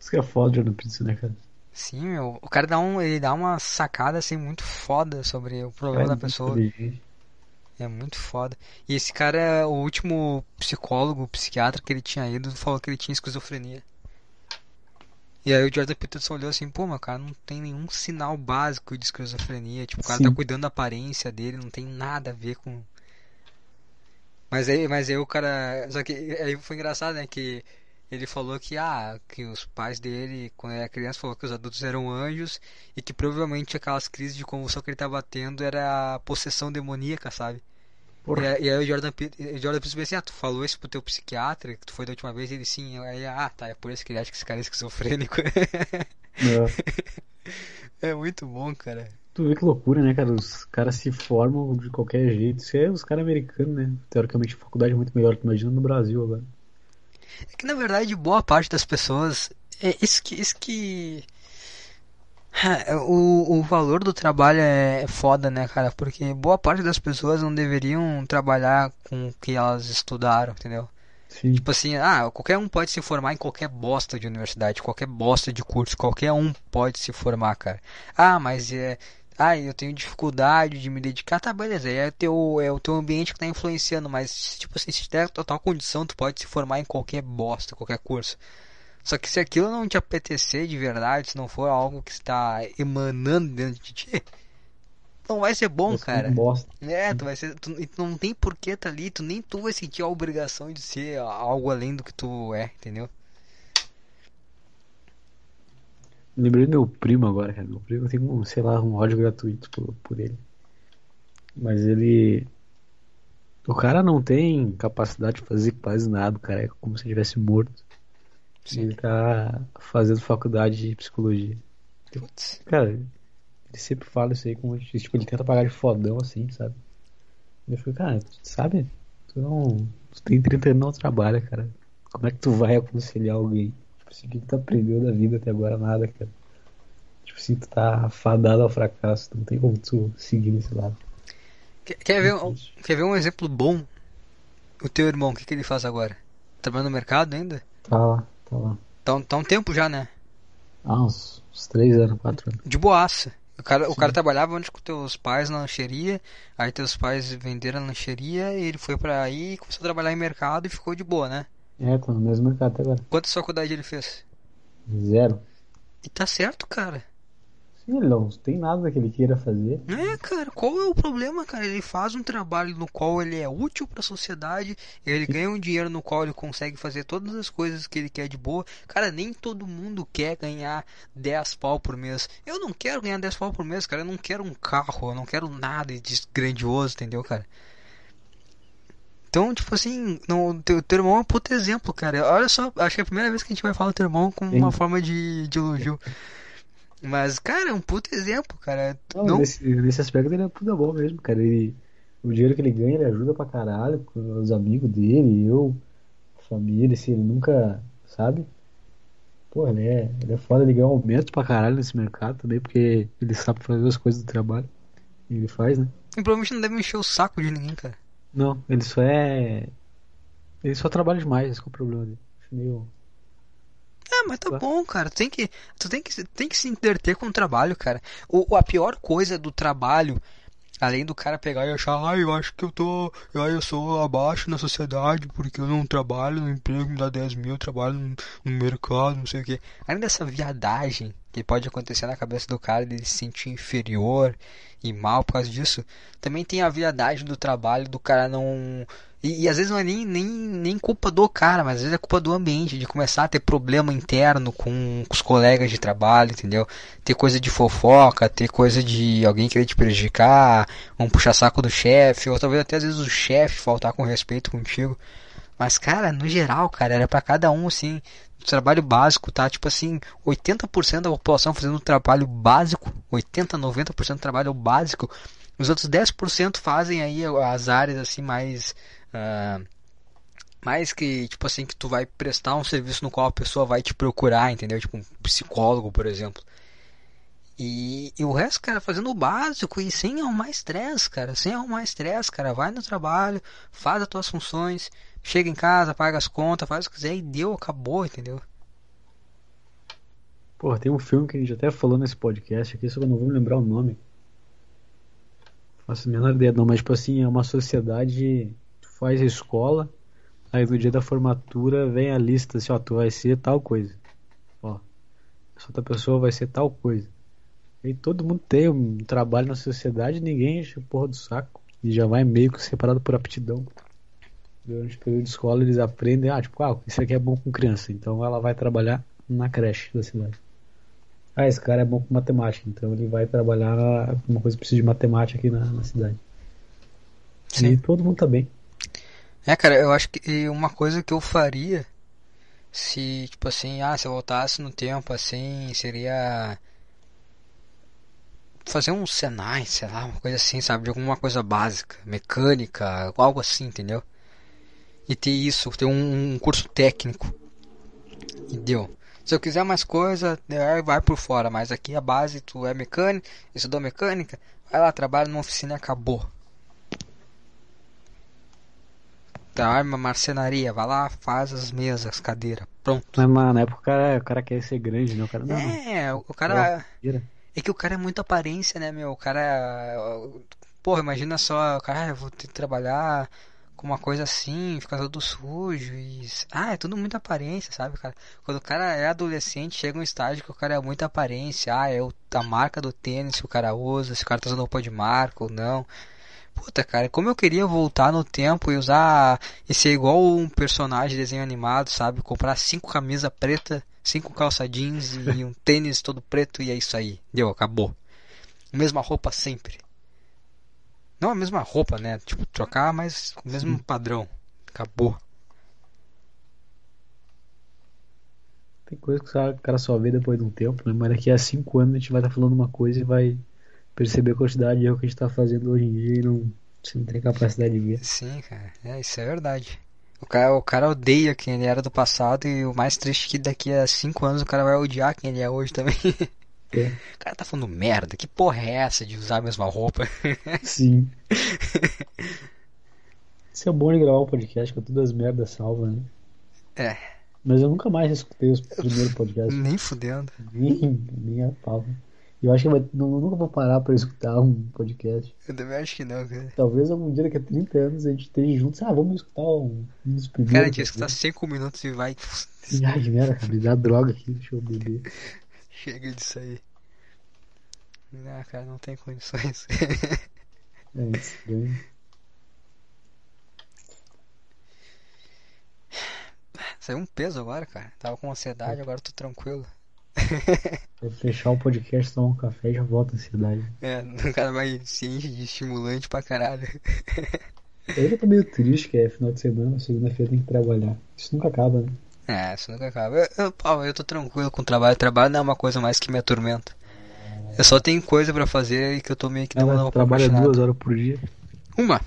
Isso que é foda, Jordan Peterson, né, cara? Sim, meu, o cara dá um, ele dá uma sacada assim muito foda sobre o problema Cara, da muito pessoa. É muito foda. E esse cara, o último psicólogo, psiquiatra que ele tinha ido, falou que ele tinha esquizofrenia. E aí o Jordan Peterson olhou assim, pô, meu cara, não tem nenhum sinal básico de esquizofrenia. Tipo, o cara tá Sim. cuidando da aparência dele, não tem nada a ver com. Mas aí, mas aí o cara. Só que aí foi engraçado, né? Que ele falou que, ah, que os pais dele, quando ele era criança, falou que os adultos eram anjos e que provavelmente aquelas crises de convulsão que ele tava tendo era a possessão demoníaca, sabe? E, Porra. aí- e aí o Jordan, o Jordan Peterson assim, ah, tu falou isso pro teu psiquiatra, que tu foi da última vez, ele sim, aí, ah, tá, é por isso que ele acha que esse cara é esquizofrênico. É. [laughs] É muito bom, cara. Tu vê que loucura, né, cara? Os caras se formam de qualquer jeito. Isso é os caras americanos, né? Teoricamente, a faculdade é muito melhor que imagina no Brasil agora. É que na verdade boa parte das pessoas. É isso que. Isso que... Ah, [laughs] O, o valor do trabalho é foda, né, cara? Porque boa parte das pessoas não deveriam trabalhar com o que elas estudaram, entendeu? Sim. Tipo assim, ah, qualquer um pode se formar em qualquer bosta de universidade, qualquer bosta de curso, qualquer um pode se formar, cara. Ah, mas é. Ah, eu tenho dificuldade de me dedicar, tá, beleza, é, teu, é o teu ambiente que tá influenciando, mas, tipo assim, se der total condição, tu pode se formar em qualquer bosta, qualquer curso. Só que se aquilo não te apetecer de verdade, se não for algo que está emanando dentro de ti, não vai ser bom, é um cara. bosta. É, tu vai ser. Tu, tu não tem porquê tá ali, tu nem tu vai sentir a obrigação de ser algo além do que tu é, entendeu? Lembrei do meu primo agora, cara. Meu primo tem um, sei lá, um ódio gratuito por, por ele. Mas ele. O cara não tem capacidade de fazer quase nada, cara é como se ele estivesse morto. E ele tá fazendo faculdade de psicologia. Putz. Cara, ele sempre fala isso aí como tipo, ele tenta pagar de fodão assim, sabe? Eu fico, cara, tu sabe? Tu não. Tu tem 30 anos não trabalha, cara. Como é que tu vai aconselhar alguém? Tipo assim, o que que tu aprendeu da vida até agora? Nada, cara. Tipo assim, tu tá fadado ao fracasso, não tem como tu seguir nesse lado. Quer, quer ver, um, quer ver um exemplo bom? O teu irmão, o que, que ele faz agora? Trabalhando no mercado ainda? Tá lá, tá lá. Tá, um- tá um tempo já, né? Ah, uns, uns 3 anos, 4 anos. De boaça. O cara, o cara trabalhava antes com teus pais na lancheria, aí teus pais venderam a lancheria, e ele foi pra aí, começou a trabalhar em mercado e ficou de boa, né? É, tô no mesmo mercado até agora. Quantas faculdade ele fez? Zero. E tá certo, cara. Sim, ele não tem nada que ele queira fazer. É, cara, qual é o problema, cara? Ele faz um trabalho no qual ele é útil pra sociedade, ele ganha um dinheiro no qual ele consegue fazer todas as coisas que ele quer de boa. Cara, nem todo mundo quer ganhar 10 pau por mês. Eu não quero ganhar 10 pau por mês, cara. Eu não quero um carro, eu não quero nada de grandioso, entendeu, cara? Então, tipo assim, não, teu, teu irmão é um puto exemplo, cara. Olha só, acho que é a primeira vez que a gente vai falar do teu irmão com uma Sim. forma de, de elogio. Mas, cara, é um puto exemplo, cara. Não, Não, Nesse, nesse aspecto ele é puta bom mesmo, cara. Ele, o dinheiro que ele ganha, ele ajuda pra caralho os amigos dele, eu, família, assim, ele nunca, sabe? Pô, ele é, ele é foda, ele ganha aumento pra caralho nesse mercado também, porque ele sabe fazer as coisas do trabalho. E ele faz, né? E provavelmente não deve encher o saco de ninguém, cara. Não, ele só é. Ele só trabalha demais, esse é o problema dele. Meio. É, mas tá Ué? bom, cara. Tu tem que, tu tem que, tem que se entreter com o trabalho, cara. O, a pior coisa do trabalho, além do cara pegar e achar, ah, eu acho que eu tô, ah, eu sou abaixo na sociedade porque eu não trabalho no emprego, me dá 10 mil, eu trabalho no, no mercado, não sei o quê. Além dessa viadagem que pode acontecer na cabeça do cara, de se sentir inferior e mal por causa disso, também tem a viadagem do trabalho do cara não. E, e às vezes não é nem, nem, nem culpa do cara, mas às vezes é culpa do ambiente, de começar a ter problema interno com, com os colegas de trabalho, entendeu? Ter coisa de fofoca, ter coisa de alguém querer te prejudicar, um puxa-saco do chefe, ou talvez até às vezes o chefe faltar com respeito contigo. Mas, cara, no geral, cara, era pra cada um, assim, trabalho básico, tá? Tipo assim, 80% da população fazendo trabalho básico, 80, 90% do trabalho básico, os outros 10% fazem aí as áreas, assim, mais... ah, mais que, tipo assim, que tu vai prestar um serviço no qual a pessoa vai te procurar, entendeu? Tipo um psicólogo, por exemplo. E, e o resto, cara, fazendo o básico e sem arrumar estresse, cara. Sem arrumar estresse, cara. Vai no trabalho, faz as tuas funções, chega em casa, paga as contas, faz o que quiser e deu, acabou, entendeu? Pô, tem um filme que a gente até falou nesse podcast aqui, só que eu não vou me lembrar o nome. Faço a menor ideia, não, mas tipo assim, é uma sociedade. Tu faz a escola, aí no dia da formatura vem a lista assim, ó, tu vai ser tal coisa. Ó, essa outra pessoa vai ser tal coisa. E todo mundo tem um trabalho na sociedade, ninguém enche porra do saco. E já vai meio que separado por aptidão. Durante o período de escola eles aprendem, ah, tipo, ah, isso aqui é bom com criança, então ela vai trabalhar na creche da cidade. Ah, esse cara é bom com matemática, então ele vai trabalhar na- uma coisa que precisa de matemática aqui na, na cidade. E Sim. todo mundo tá bem. É, cara, eu acho que uma coisa que eu faria se, tipo assim, ah, se eu voltasse no tempo assim, seria fazer um Senai, sei lá, uma coisa assim, sabe? De alguma coisa básica, mecânica, algo assim, entendeu? E ter isso, ter um, um curso técnico. E deu. Se eu quiser mais coisa, aí vai por fora, mas aqui a base, tu é mecânico, estudou mecânica, vai lá, trabalha numa oficina e acabou. Tá, arma marcenaria, vai lá, faz as mesas, as cadeiras, pronto. Mas mano, na época o cara, o cara quer ser grande, né? O cara não. É, o cara. Tira. É que o cara é muito aparência, né, meu? O cara. Porra, imagina só, o cara, ah, eu vou ter que trabalhar com uma coisa assim, ficar todo sujo e. Ah, é tudo muita aparência, sabe, cara? Quando o cara é adolescente, chega um estágio que o cara é muita aparência. Ah, é o- a marca do tênis que o cara usa, se o cara tá usando roupa de marca ou não. Puta, cara, como eu queria voltar no tempo e usar e ser igual um personagem de desenho animado, sabe? Comprar cinco camisas preta, cinco calça jeans e um tênis todo preto e é isso aí. Deu, acabou. Mesma roupa sempre. Não a mesma roupa, né? Tipo, trocar, mas o mesmo padrão. Acabou. Tem coisa que o cara- só vê depois de um tempo, né? Mas daqui a cinco anos a gente vai estar falando uma coisa e vai perceber a quantidade de erro que a gente tá fazendo hoje em dia e não, você não tem capacidade de ver. Sim, cara. É, isso é verdade. O cara, o cara odeia quem ele era do passado e o mais triste é que daqui a cinco anos o cara vai odiar quem ele é hoje também. [laughs] É. O cara tá falando merda, que porra é essa de usar a mesma roupa? [laughs] Sim. [laughs] Isso é bom de gravar o podcast com todas as merdas salvas, né? É, Mas eu nunca mais escutei os primeiros [laughs] podcasts. nem fudendo. Nem, nem a pau. Eu acho que vai, não, eu nunca vou parar pra escutar um podcast. Eu também acho que não, cara. Talvez algum dia daqui a 30 anos a gente esteja juntos. Ah, vamos escutar um, um dos primeiros. Cara, a gente escutar cinco minutos e vai. Ai, merda, cara, me dá droga aqui, deixa eu beber. Chega disso aí. Não, cara, não tem condições. É estranho. Saiu um peso agora, cara. Tava com ansiedade, agora tô tranquilo. Vou fechar o podcast, tomar um café e já volto à ansiedade. É, o cara vai se enche de estimulante pra caralho. Eu já tô meio triste que é final de semana, segunda-feira tem que trabalhar. Isso nunca acaba, né? É, isso nunca acaba. Eu, eu, pô, eu tô tranquilo com o trabalho. Trabalho não é uma coisa mais que me atormenta. Eu só tenho coisa pra fazer e que eu tô meio que dando mas uma trabalha duas horas por dia. Uma.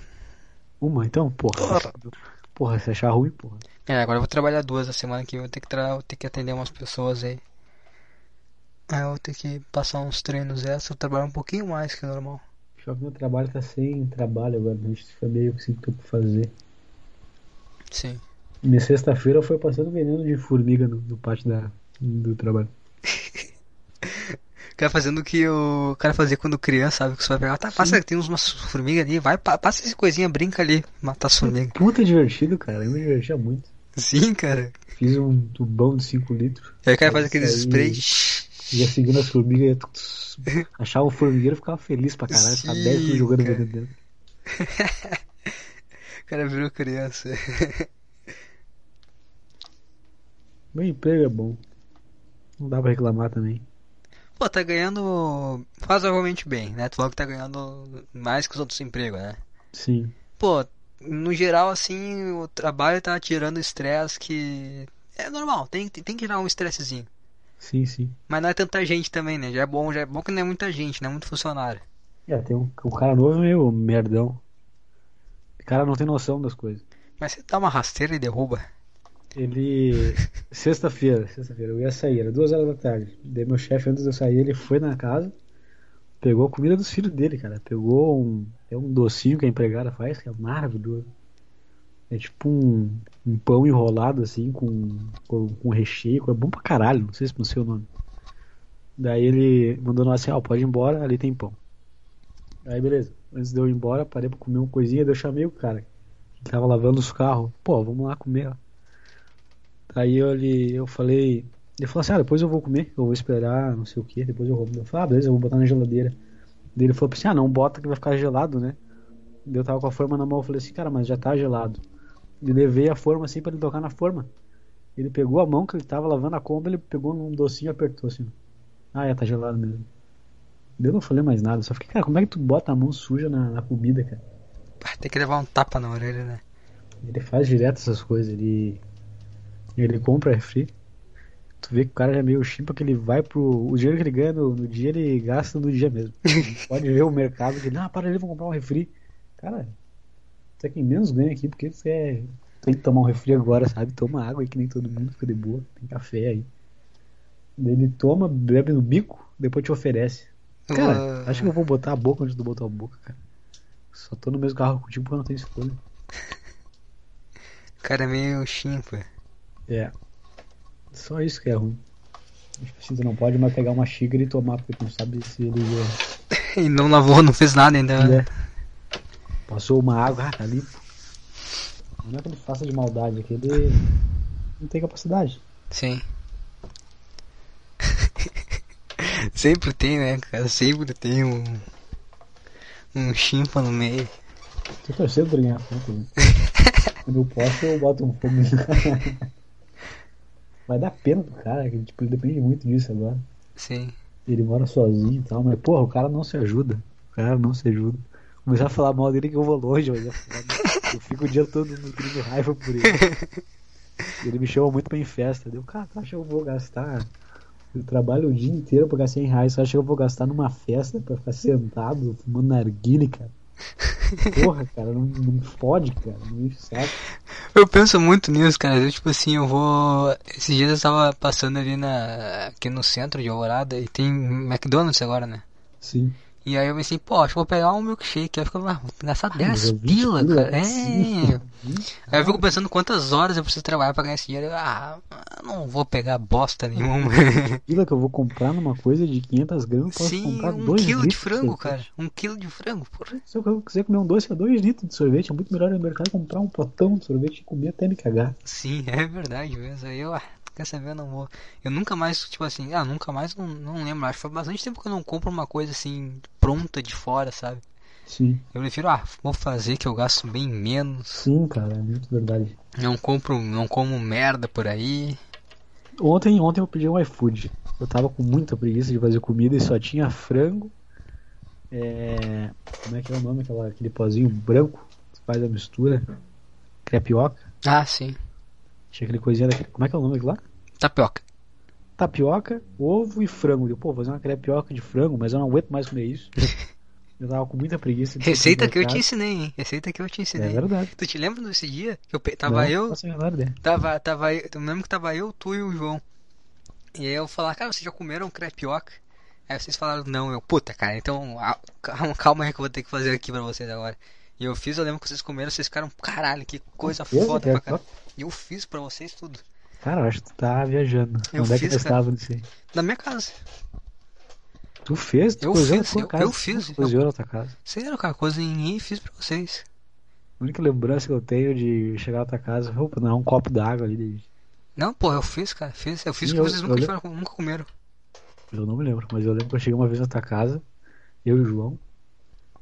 Uma, então? Porra. Porra. porra, se achar ruim, porra. É, agora eu vou trabalhar duas a semana que eu vou ter que, tra... vou ter que atender umas pessoas aí. Aí eu vou ter que passar uns treinos essa, eu trabalho um pouquinho mais que o normal. Só que meu trabalho tá sem trabalho agora, a gente fica meio que sem tempo pra fazer. Sim. Minha sexta-feira foi passando veneno de formiga no, no pátio da, do trabalho. O cara fazendo o que o cara fazia quando criança, sabe? Que você vai pegar, tá, passa, tem umas formigas ali, vai, pa- passa essa coisinha, brinca ali, matar as formigas. Puta divertido, cara. Eu me divertia muito. Sim, cara. Fiz um tubão de 5 litros. Aí o cara faz aqueles sprays. Ia seguindo as formigas. Ia... [laughs] Achava o formigueiro ficava feliz pra caralho. Ficava Sim, 10 minutos jogando cara. dentro. [laughs] O cara virou criança. [laughs] Meu emprego é bom. Não dá pra reclamar também. Pô, tá ganhando razoavelmente bem, né? Tu falou que tá ganhando mais que os outros empregos, né? Sim. Pô, no geral, assim, o trabalho tá tirando estresse que. É normal, tem, tem que tirar um estressezinho. Sim, sim. Mas não é tanta gente também, né? Já é bom, já é bom que não é muita gente, não é muito funcionário. É, tem um, um cara novo é meio merdão. O cara não tem noção das coisas. Mas você dá uma rasteira e derruba. Ele. Sexta-feira, sexta-feira, eu ia sair, era duas horas da tarde. Daí meu chefe, antes de eu sair, ele foi na casa, pegou a comida dos filhos dele, cara. Pegou um. É um docinho que a empregada faz, que é maravilhoso. É tipo um, um pão enrolado assim, com, com, com recheio, é bom pra caralho, não sei se não sei o nome. Daí ele mandou nós assim, ó, pode ir embora, ali tem pão. Aí beleza. Antes de eu ir embora, parei pra comer uma coisinha, daí eu chamei o cara. Ele tava lavando os carros. Pô, vamos lá comer. ó. Aí eu, ele, eu falei. Ele falou assim: ah, depois eu vou comer, eu vou esperar, não sei o que, depois eu vou. Eu falei: ah, beleza, eu vou botar na geladeira. Daí ele falou assim: ah, não bota que vai ficar gelado, né? Daí eu tava com a forma na mão, eu falei assim: cara, mas já tá gelado. E levei a forma assim pra ele tocar na forma. Ele pegou a mão que ele tava lavando a comba, ele pegou um docinho e apertou assim. Ah, é, tá gelado mesmo. Eu não falei mais nada, só fiquei, cara, como é que tu bota a mão suja na, na comida, cara? Tem que levar um tapa na orelha, né? Ele faz direto essas coisas, ele. Ele compra refri. Tu vê que o cara já é meio chimpa que ele vai pro. O dinheiro que ele ganha no, no dia, ele gasta no dia mesmo. [laughs] Pode ver o mercado que ele, ah, para ali, vou comprar um refri. Cara, você é quem menos ganha aqui, porque você é- tem que tomar um refri agora, sabe? Toma água aí que nem todo mundo fica de boa. Tem café aí. Ele toma, bebe no bico, depois te oferece. Cara, Uh, acho que eu vou botar a boca onde tu botou a boca, cara. Só tô no mesmo carro contigo porque eu não tenho escolha. [laughs] O cara é meio chimpa. É. Só isso que é ruim. Tipo assim, tu não pode mais pegar uma xícara e tomar, porque tu não sabe se ele [laughs] E não lavou, não fez nada ainda. né? É. Passou uma água, ah, tá limpo. Não é que ele faça de maldade, é que ele não tem capacidade. Sim. [laughs] Sempre tem, né, cara? Sempre tem um. Um chimpa no meio. Tô torcendo pra ganhar né? [laughs] Quando eu posso, eu boto um fogo. Vai dar pena pro cara, que tipo, ele depende muito disso agora. Sim. Ele mora sozinho e tal, mas porra, o cara não se ajuda. O cara não se ajuda. Começar a falar mal dele que eu vou longe, mas eu, eu fico o dia todo nutrindo raiva por ele. [laughs] Ele me chama muito pra ir em festa. Deu, cara, tu acha que eu vou gastar? Eu trabalho o dia inteiro pra gastar 100 reais. Você acha que eu vou gastar numa festa pra ficar sentado, fumando narguile, cara? Porra, cara, não, não fode, cara. Não enche saco. Eu penso muito nisso, cara. Eu, tipo assim, eu vou. Esses dias eu tava passando ali na. aqui no centro de Alvorada e tem McDonald's agora, né? Sim. E aí eu pensei, pô, acho que vou pegar um milkshake. Aí eu fico, ah, gastar 10 mas é 20 pila, cara. É. sim. Aí eu fico pensando quantas horas eu preciso trabalhar pra ganhar esse dinheiro. Eu, Ah, eu não vou pegar bosta nenhuma. Pila que eu vou comprar numa coisa de 500 gramas, posso Sim, comprar um 2 quilo de litros frango, sorvete. cara. Um quilo de frango, porra. Se eu quiser comer um doce, é 2 litros de sorvete. É muito melhor no mercado comprar um potão de sorvete e comer até me cagar. Sim, é verdade mesmo. Aí eu, ah, quer saber, eu não vou. Eu nunca mais, tipo assim, ah, nunca mais, não, não lembro. Acho que faz bastante tempo que eu não compro uma coisa assim, pronta de fora, sabe? Sim. Eu prefiro, ah, vou fazer que eu gasto bem menos. Sim, cara, é muito verdade. Não compro, não como merda por aí. Ontem, ontem eu pedi um iFood. Eu tava com muita preguiça de fazer comida e só tinha frango. É... Como é que é o nome? Aquela, aquele pozinho branco que faz a mistura. Crepioca. Ah, sim. Tinha aquele coisinha daquele. Como é que é o nome lá? Tapioca. Tapioca, ovo e frango. Eu, pô, vou fazer uma crepioca de frango, mas eu não aguento mais comer isso. Eu tava com muita preguiça de Receita que eu te ensinei, hein? Receita que eu te É ensinei. verdade. Tu te lembra desse dia que eu pe- tava Não, eu, tava, tava eu, eu lembro que tava eu, tu e o João. E aí eu falar, cara, vocês já comeram crepioca? Aí vocês falaram, não, eu, puta, cara, então calma, calma aí que eu vou ter que fazer aqui pra vocês agora. E eu fiz, eu lembro que vocês comeram, vocês ficaram, caralho, que coisa foda pra caralho. E eu fiz pra vocês tudo. Cara, eu acho que tu tá viajando. Eu Onde é que fiz, cara. estávamos nisso aí? Na minha casa. Tu fez? Tu Eu fiz, eu- casa? eu fiz, Tu cozinhou na tua casa. Sério, cara, cozinhei e fiz pra vocês. A única lembrança que eu tenho de chegar na tua casa, opa, não, um copo d'água ali. Não, pô, eu fiz, cara, fiz. Eu fiz Sim, que eu- vocês nunca, tiveram, nunca comeram. Eu não me lembro, mas eu lembro que eu cheguei uma vez na tua casa, eu e o João.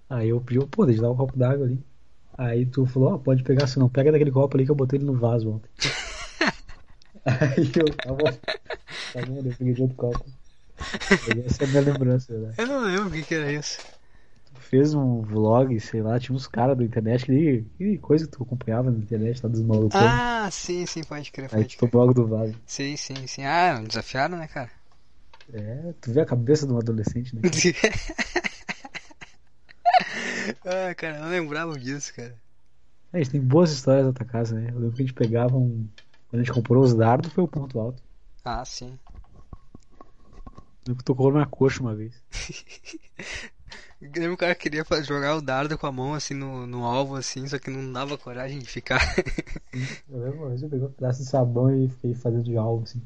Aí eu pedi, pô, deixa eu dar um copo d'água ali. Aí tu falou, ó, pode pegar, se não pega daquele copo ali que eu botei ele no vaso ontem. [laughs] Aí eu tava. Tá vendo? Eu peguei de outro copo. Essa é a minha lembrança, né? Eu não lembro o que, que era isso. Tu fez um vlog, sei lá, tinha uns caras da internet que, que coisa que tu acompanhava na internet, tá dos malucos. Ah, sim, sim, pode crer, Aí pode tu crer. tomou água do vaso. Sim, sim, sim. Ah, me desafiaram, né, cara? É, tu vê a cabeça de um adolescente, né? [laughs] ah, cara, eu não lembrava disso, cara. É, a gente tem boas histórias da tua casa, né? Eu lembro que a gente pegava um. Quando a gente comprou os dardos, foi o ponto alto. Ah, sim. Eu lembro que tocou na coxa uma vez. [laughs] Eu lembro que o cara queria jogar o dardo com a mão assim no, no alvo, assim, só que não dava coragem de ficar. [laughs] Eu lembro uma vez eu peguei um pedaço de sabão e fiquei fazendo de alvo, assim.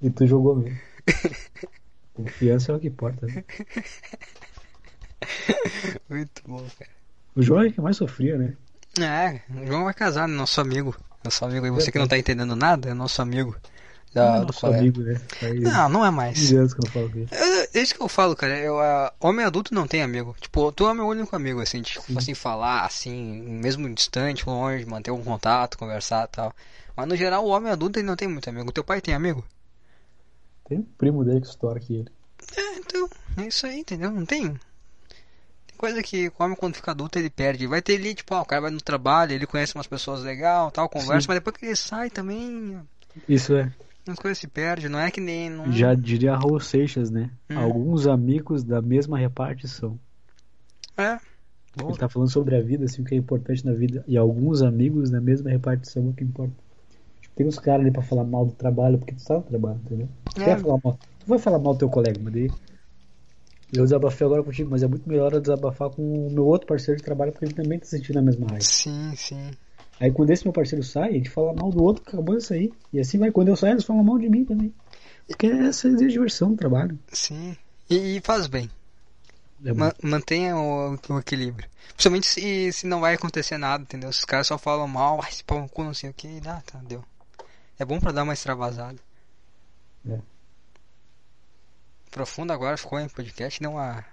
E tu jogou mesmo. [laughs] Confiança é o que importa, né? Muito bom, cara. O João é que mais sofria, né? É, o João vai casar, né? Nosso amigo. Nosso amigo. E você que não tá entendendo nada, é nosso amigo. Não Da, é do nosso amigo, né? Faz Não, não é mais. 15 anos que eu não falo ele. É, isso que eu falo, cara. Eu, ah, homem adulto não tem amigo. Tipo, tu é meu único amigo, assim, tipo, Sim. assim, falar, assim, mesmo distante, longe, manter um contato, conversar e tal. Mas no geral, o homem adulto ele não tem muito amigo. Teu pai tem amigo? Tem um primo dele que estoura aqui ele. É, então, é isso aí, entendeu? Não tem. Coisa que o homem quando fica adulto ele perde. Vai ter ali, tipo, ah, o cara vai no trabalho, ele conhece umas pessoas legal, tal, conversa, Sim. mas depois que ele sai também, Isso é. as coisas se perdem. Não é que nem. Não... Já diria Raul Seixas, né? Hum. Alguns amigos da mesma repartição. É. Boa. Ele tá falando sobre a vida, assim, o que é importante na vida. E alguns amigos na mesma repartição é o que importa. Tipo, tem uns caras ali pra falar mal do trabalho, porque tu tá no trabalho, entendeu? Tu, É. vai falar mal, tu vai falar mal do teu colega, mas daí. Eu desabafei agora contigo, mas é muito melhor eu desabafar com o meu outro parceiro de trabalho, porque ele também tá sentindo a mesma raiva. Sim, sim. Aí quando esse meu parceiro sai, a gente fala mal do outro que acabou de sair. E assim vai, quando eu sair, eles falam mal de mim também. Porque essa é a diversão do trabalho. Sim. E, e faz bem. É Ma- mantenha o, o equilíbrio. Principalmente se, se não vai acontecer nada, entendeu? Se os caras só falam mal, ai, esse pau no cu, não sei o que, ah, tá, deu. É bom pra dar uma extravasada. É. Profundo agora ficou em podcast, deu uma.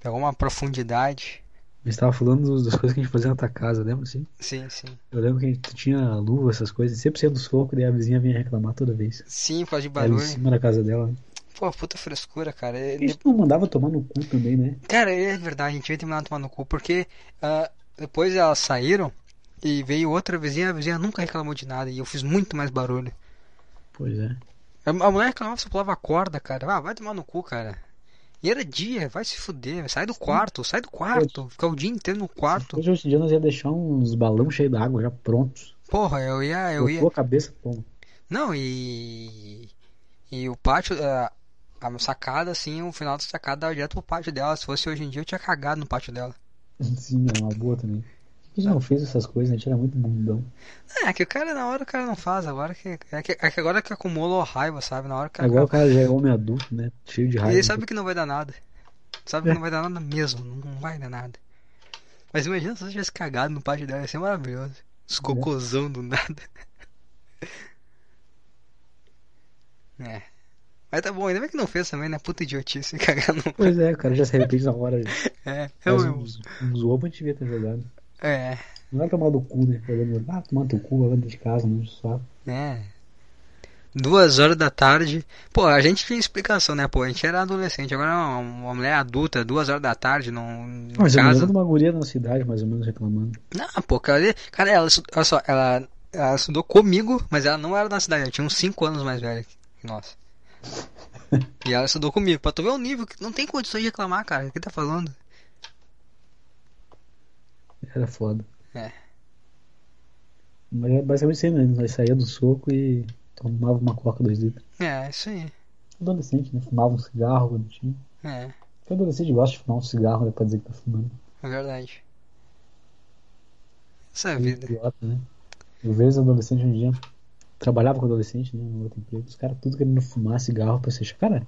Pegou uma profundidade. A gente tava falando dos- das coisas que a gente fazia na tua casa, lembra assim? Sim, sim. Eu lembro que a gente tinha luva, essas coisas, sempre sendo soco, daí a vizinha vinha reclamar toda vez. Sim, faz de Ali em barulho. cima da casa dela. né? Pô, puta frescura, cara. A gente não mandava tomar no cu também, né? Cara, é verdade, a gente ia terminar tomar no cu, porque ah, depois elas saíram e veio outra vizinha, a vizinha nunca reclamou de nada e eu fiz muito mais barulho. Pois é. A mulher reclamava só pulava a corda, cara. Ah, vai tomar no cu, cara. E era dia, vai se fuder, sai do quarto, sai do quarto, ficar o dia inteiro no quarto. Hoje, hoje em dia nós ia deixar uns balões cheios d'água já prontos. Porra, eu ia, eu ia. A cabeça, toma. Não, e. E o pátio, a, a sacada, assim, o final da sacada dava direto pro pátio dela. Se fosse hoje em dia, eu tinha cagado no pátio dela. [laughs] Sim, é uma boa também. Gente não fez essas coisas? A gente era muito bundão. É, que o cara na hora o cara não faz, agora que. É que, é que agora que acumula a raiva, sabe? Na hora que Agora o cara já é homem adulto, né? Cheio de raiva. Ele sabe que não vai dar nada. Sabe que não vai dar nada mesmo, não, vai dar nada. Mas imagina se você tivesse cagado no pátio dela, ia ser maravilhoso. Os cocôzão do nada. [laughs] É. Mas tá bom, ainda bem que não fez também, né? Puta idiotice [laughs] cagar no. Pois é, o cara já se arrepende na hora. Já. [laughs] É, eu, ovos a gente devia ter jogado. É, Não é tomar do cu, né? Ah, tomar teu cu, vai dentro de casa, não sabe. é. Duas horas da tarde. Pô, a gente tinha explicação, né? Pô, a gente era adolescente, agora uma, uma mulher adulta, duas horas da tarde, não. Mas eu casa. lembro de uma guria na cidade, mais ou menos, reclamando. Não, pô, cara, cara ela, olha só, ela, ela estudou comigo, mas ela não era da cidade, ela tinha uns 5 anos mais velha que nós. [laughs] E ela estudou comigo, pra tu ver o nível, que não tem condições de reclamar, cara. O que tá falando? Era foda. É. Mas é basicamente isso aí mesmo. Nós saía do soco e tomava uma coca dois litros. É, isso aí. Adolescente, né? Fumava um cigarro quando tinha. É, Porque adolescente gosta de fumar um cigarro, né? Pra dizer que tá fumando. é verdade. Essa é a vida. Idiota, né? Eu vejo adolescente um dia. Trabalhava com adolescente, né? No outro emprego. Os caras tudo querendo fumar cigarro pra ser. Cara.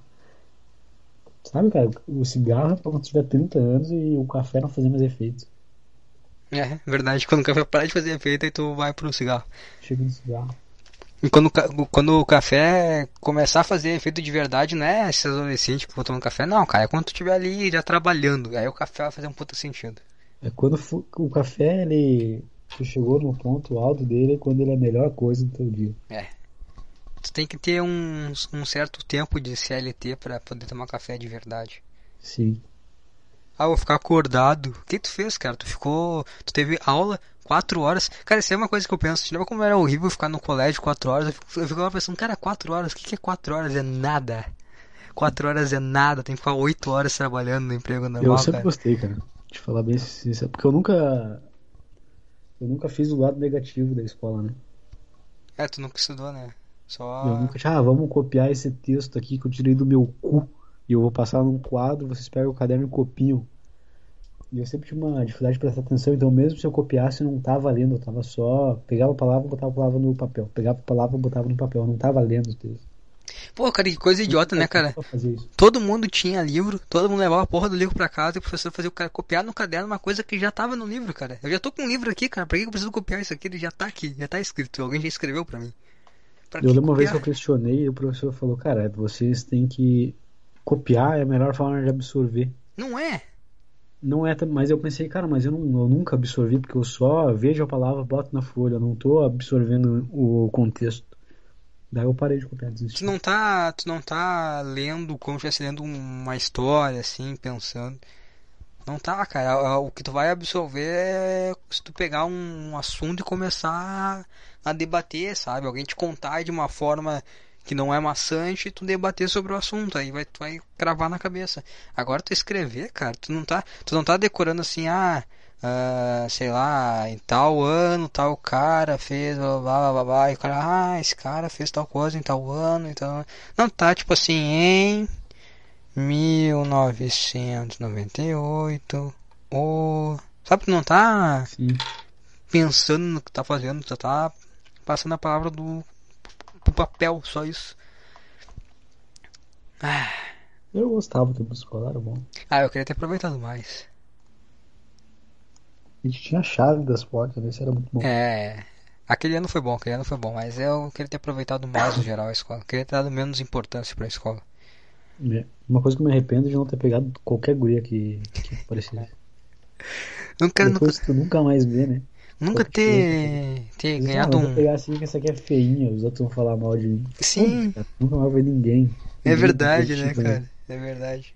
Sabe, cara? O cigarro é pra quando tiver 30 anos e o café não fazer mais efeito. É, verdade. Quando o café parar de fazer efeito, aí tu vai pro cigarro. Chega no cigarro. E quando, quando o café começar a fazer efeito de verdade, não é esses adolescentes que vão café, não, cara. É quando tu estiver ali já trabalhando. Aí o café vai fazer um puta sentido. É quando o café, ele. Tu chegou no ponto alto dele é quando ele é a melhor coisa do teu dia. Tu tem que ter um, um certo tempo de CLT pra poder tomar café de verdade. Sim. Ah, vou ficar acordado. O que tu fez, cara? Tu ficou. Tu teve aula quatro horas. Cara, isso é uma coisa que eu penso. Tu lembra como era horrível ficar no colégio quatro horas? Eu fico- eu ficava pensando, cara, quatro horas, o que, que é quatro horas? É nada. Quatro horas é nada, tem que ficar oito horas trabalhando no emprego normal, Eu sempre cara. gostei, cara. De falar bem sincero. Porque eu nunca. Eu nunca fiz o lado negativo da escola, né? É, tu nunca estudou, né? Só. Eu nunca. Ah, vamos copiar esse texto aqui que eu tirei do meu cu. E eu vou passar num quadro, vocês pegam o caderno e copiam. E eu sempre tinha uma dificuldade de prestar atenção, então mesmo se eu copiasse, não tava lendo, eu tava só. Pegava a palavra, botava a palavra no papel. Pegava a palavra, botava no papel. Eu não tava lendo o texto. Pô, cara, que coisa idiota, né, cara? Todo mundo tinha livro, todo mundo levava a porra do livro pra casa e o professor fazia o cara copiar no caderno uma coisa que já tava no livro, cara. Eu já tô com um livro aqui, cara. Pra que eu preciso copiar isso aqui? Ele já tá aqui, já tá escrito. Alguém já escreveu pra mim. Pra Eu lembro uma vez que eu questionei e o professor falou, cara, vocês têm que copiar, é a melhor forma de absorver. Não é. Não é, mas eu pensei, cara, mas eu, não, eu nunca absorvi, porque eu só vejo a palavra, boto na folha, eu não tô absorvendo o contexto. Daí eu parei de copiar, Tu desisti. não tá, tu não tá lendo como se estivesse lendo uma história, assim, pensando. Não tá, cara. O que tu vai absorver é se tu pegar um assunto e começar a debater, sabe? Alguém te contar de uma forma que não é maçante e tu debater sobre o assunto. Aí vai, tu vai cravar na cabeça. Agora tu escrever, cara, tu não tá, tu não tá decorando assim, ah, ah, sei lá, em tal ano, tal cara fez blá blá blá blá, blá e o cara, ah, esse cara fez tal coisa em tal ano, então. Não tá tipo assim, em 1998, o. Sabe, tu não tá Sim. pensando no que tá fazendo, tu tá passando a palavra do pro papel, só isso. Ah, Eu gostava do tempo escolar, era bom. ah, eu queria ter aproveitado mais. A gente tinha a chave das portas, né? Isso era muito bom. É. Aquele ano foi bom, aquele ano foi bom, mas eu queria ter aproveitado mais no geral a escola. Queria ter dado menos importância pra escola. É. Uma coisa que eu me arrependo é de não ter pegado qualquer guria que, que aparecesse. Nunca, [laughs] nunca, Depois tu nunca mais vê, né? Nunca ter, ter Diz, ganhado ah, eu um. pegar assim que essa aqui é feinha, os outros vão falar mal de mim. Sim, Cara, nunca mais vai ninguém. é Ninguém verdade, né, cara? É verdade.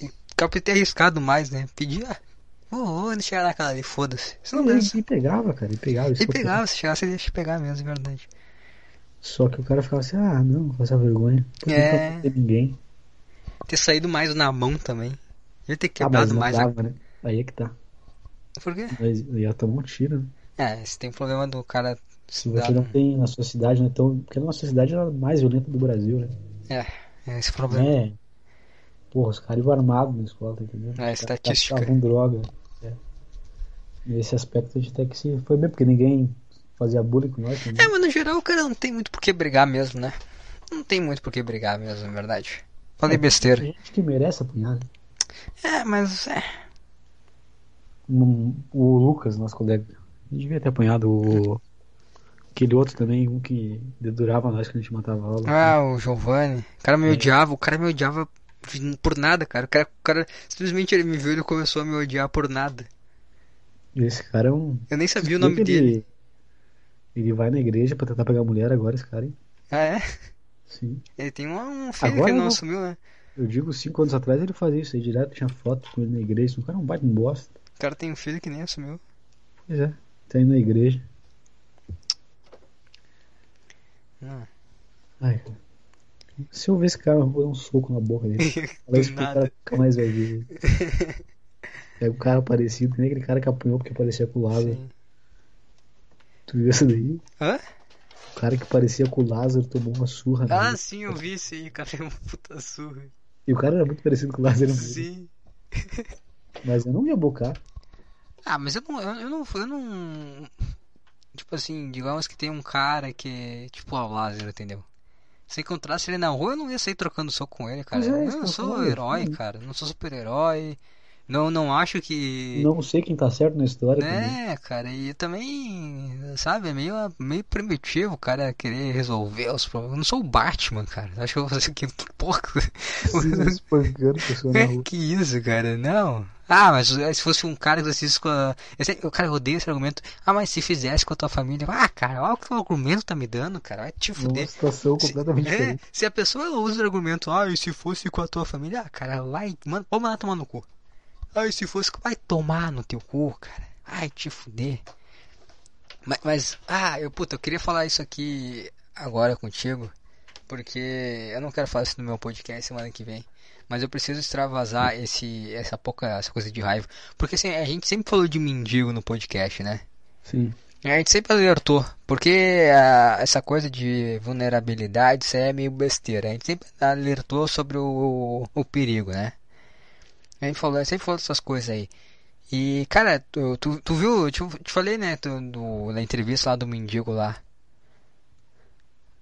E de ter arriscado mais, né? Pedir, ah, vou, vou chegar naquela ali, foda-se. Isso não E, mesmo. e pegava, cara, e pegava. E eu pegava, se chegasse, ele ia te pegar mesmo, é verdade. Só que o cara ficava assim, ah, não, passar vergonha. Porque É. Não ninguém. Ter saído mais na mão também. Ia ter Ah, quebrado não mais. a- dava, né? Aí é que tá. Por quê? Mas ia tomar um tiro, né? É, se tem problema do cara Se você não tem na sua cidade, né? Então, porque a nossa cidade é a mais violenta do Brasil, né? É, esse problema. É. Porra, os caras iam armados na escola, tá entendendo? É, estatística. estavam droga. É. Nesse aspecto a gente até que se foi bem, porque ninguém fazia bullying com nós É, também. mas no geral o cara não tem muito por que brigar mesmo, né? Não tem muito por que brigar mesmo, na verdade. Falei Tem besteira. gente que merece apanhar, né? É, mas é. Um- o Lucas, nosso colega, ele devia ter apanhado o. Aquele outro também, um que dedurava nós que a gente matava a aula. Ah, o Giovanni. O cara me É. odiava, o cara me odiava por nada, cara. O cara, o cara simplesmente ele me viu e ele começou a me odiar por nada. Esse cara é um. Eu nem sabia o Ele- nome dele. Ele vai na igreja pra tentar pegar mulher agora, esse cara, hein? Ah, é? Sim. Ele tem um, um filho Agora que não não. assumiu, né? Eu digo, cinco anos atrás ele fazia isso aí direto, tinha foto com ele na igreja. O cara é um baita um bosta. O cara tem um filho que nem assumiu. Pois é, tá indo na igreja. Não. Ai, cara. Se eu ver esse cara, eu vou dar um soco na boca dele. [laughs] Isso pro nada. cara nunca mais vai ver. [laughs] É o cara parecido, que nem aquele cara que apanhou porque parecia com o Lázaro. Sim. Tu viu essa daí? Hã? O cara que parecia com o Lázaro tomou uma surra Ah, nele. sim, eu vi isso aí, cara. [laughs] É uma puta surra. E o cara era muito parecido com o Lázaro mesmo. Sim. Mas eu não ia bocar. Ah, mas eu não, eu, não, eu não. Tipo assim, digamos que tem um cara que. Tipo o Lázaro, entendeu? Se encontrasse ele na rua, eu não ia sair trocando soco com ele, cara. É, eu não sou herói, cara. Não sou super-herói. Não, não acho que. Não sei quem tá certo na história. É, cara, e também, sabe, é meio, meio primitivo o cara querer resolver os problemas. Eu não sou o Batman, cara. Acho que eu vou fazer que, porra. Espancando pessoa [laughs] na rua. que isso, cara? Não. Ah, mas se fosse um cara que assiste com a. O cara odeia esse argumento. Ah, mas se fizesse com a tua família. Ah, cara, olha o que o argumento tá me dando, cara. Vai te fuder. situação Se, completamente é, diferente. se a pessoa usa o argumento, ah, e se fosse com a tua família, ah, cara, vai, manda, pode mandar tomar no cu. E se fosse, vai tomar no teu cu, cara. Ai, te fuder. Mas, mas, ah, eu, puta, eu queria falar isso aqui agora contigo, porque eu não quero falar isso no meu podcast semana que vem. Mas eu preciso extravasar esse, essa pouca, essa coisa de raiva. Porque assim, a gente sempre falou de mendigo no podcast, né? Sim. A gente sempre alertou, porque ah, essa coisa de vulnerabilidade, isso aí é meio besteira. A gente sempre alertou sobre o, o perigo, né? Gente falou, sempre falou dessas coisas aí. E, cara, tu, tu, tu viu, eu te, te falei, né, tu, do, na entrevista lá do mendigo lá.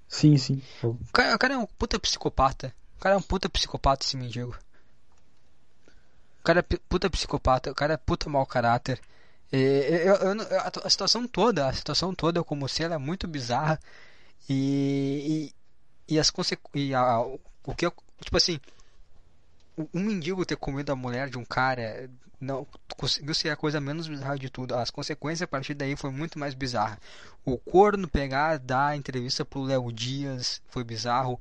Sim, sim. O cara, o cara é um puta psicopata. O cara é um puta psicopata, esse mendigo. O cara é puta psicopata, o cara é puta mau caráter. E, eu, eu a, a situação toda, a situação toda como se ela é muito bizarra. E, e, e as consequências. O que eu, Tipo assim. Um mendigo ter comido a mulher de um cara não conseguiu ser a coisa menos bizarra de tudo. As consequências a partir daí foi muito mais bizarra. O corno pegar, dar entrevista pro Léo Dias foi bizarro.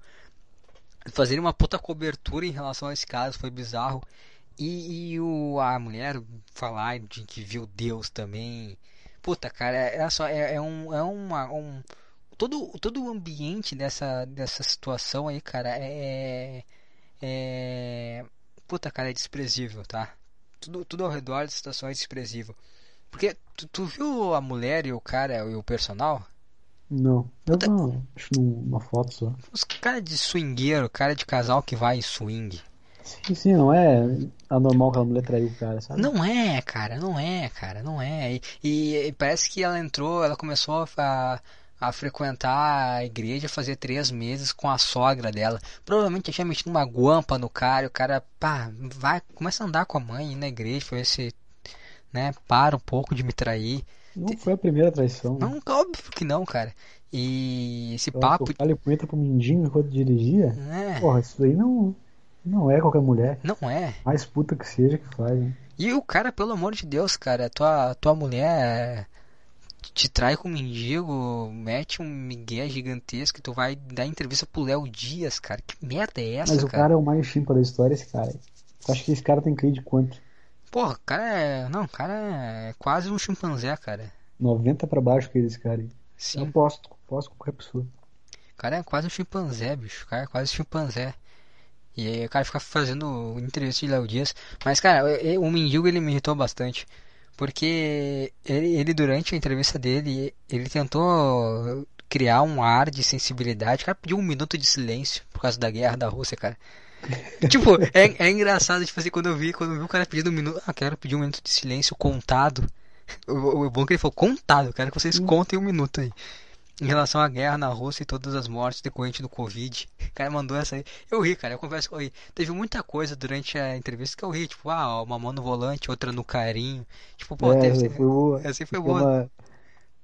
Fazer uma puta cobertura em relação a esse caso foi bizarro. E, e o, a mulher falar de que viu Deus também. Puta, cara, é só é, é um é uma um todo todo o ambiente dessa dessa situação aí, cara, é é puta, cara, é desprezível, tá? Tudo tudo ao redor dessa situação é desprezível. Porque tu, tu viu a mulher e o cara e o personal? Não. Eu não. Acho numa foto só. Os cara de swingueiro, cara de casal que vai em swing. Sim, sim, não é anormal que a mulher traiu o cara, sabe? Não é, cara, não é, cara, não é. E, e- e parece que ela entrou, ela começou a, a frequentar a igreja fazer três meses com a sogra dela. Provavelmente tinha metido uma guampa no cara, e o cara, pá, vai, começa a andar com a mãe na igreja, foi esse, né, para um pouco de me trair. Não foi a primeira traição. né? Não, óbvio que não, cara. E esse Ela papo, tocar punheta pro mendigo enquanto dirigia? né, Porra, isso aí não, não é qualquer mulher. não é. Mais puta que seja que faz, né? E o cara, pelo amor de Deus, cara, tua, tua mulher te trai com um mendigo, mete um migué gigantesco e tu vai dar entrevista pro Léo Dias, cara. Que merda é essa, Mas o cara? cara é o mais chimpa da história, esse cara. Tu acha que esse cara tem CRI de quanto? Porra, o cara é. Não, o cara é quase um chimpanzé, cara. 90 pra baixo que esse cara aí. Eu Sim, aposto, aposto com qualquer pessoa. o cara é quase um chimpanzé, bicho. O cara é quase um chimpanzé. E aí o cara fica fazendo entrevista de Léo Dias. Mas, cara, o mendigo ele me irritou bastante. Porque ele, ele, durante a entrevista dele, ele tentou criar um ar de sensibilidade. O cara pediu um minuto de silêncio por causa da guerra da Rússia, cara. [laughs] tipo, é, é engraçado, tipo assim, quando eu vi, quando eu vi o cara pedindo um minuto. Ah, quero pedir um minuto de silêncio contado. O, o bom é que ele falou contado, quero que vocês contem um minuto aí. Em relação à guerra na Rússia e todas as mortes decorrentes do Covid. O cara mandou essa aí. Eu ri, cara, eu confesso que eu ri. Teve muita coisa durante a entrevista que eu ri, tipo, ah, uma mão no volante, outra no carinho. Tipo, pô, é, teve. foi boa. Essa foi boa. uma-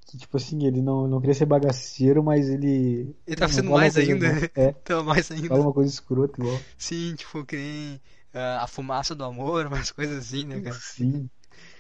que, tipo assim, ele não, não queria ser bagaceiro, mas ele. Ele tá sendo mais coisa ainda. boa. [laughs] É, Então, mais ainda. fala uma coisa escrota igual. Sim, tipo, que nem ah, a fumaça do amor, [laughs] umas coisas assim, né, cara? Sim.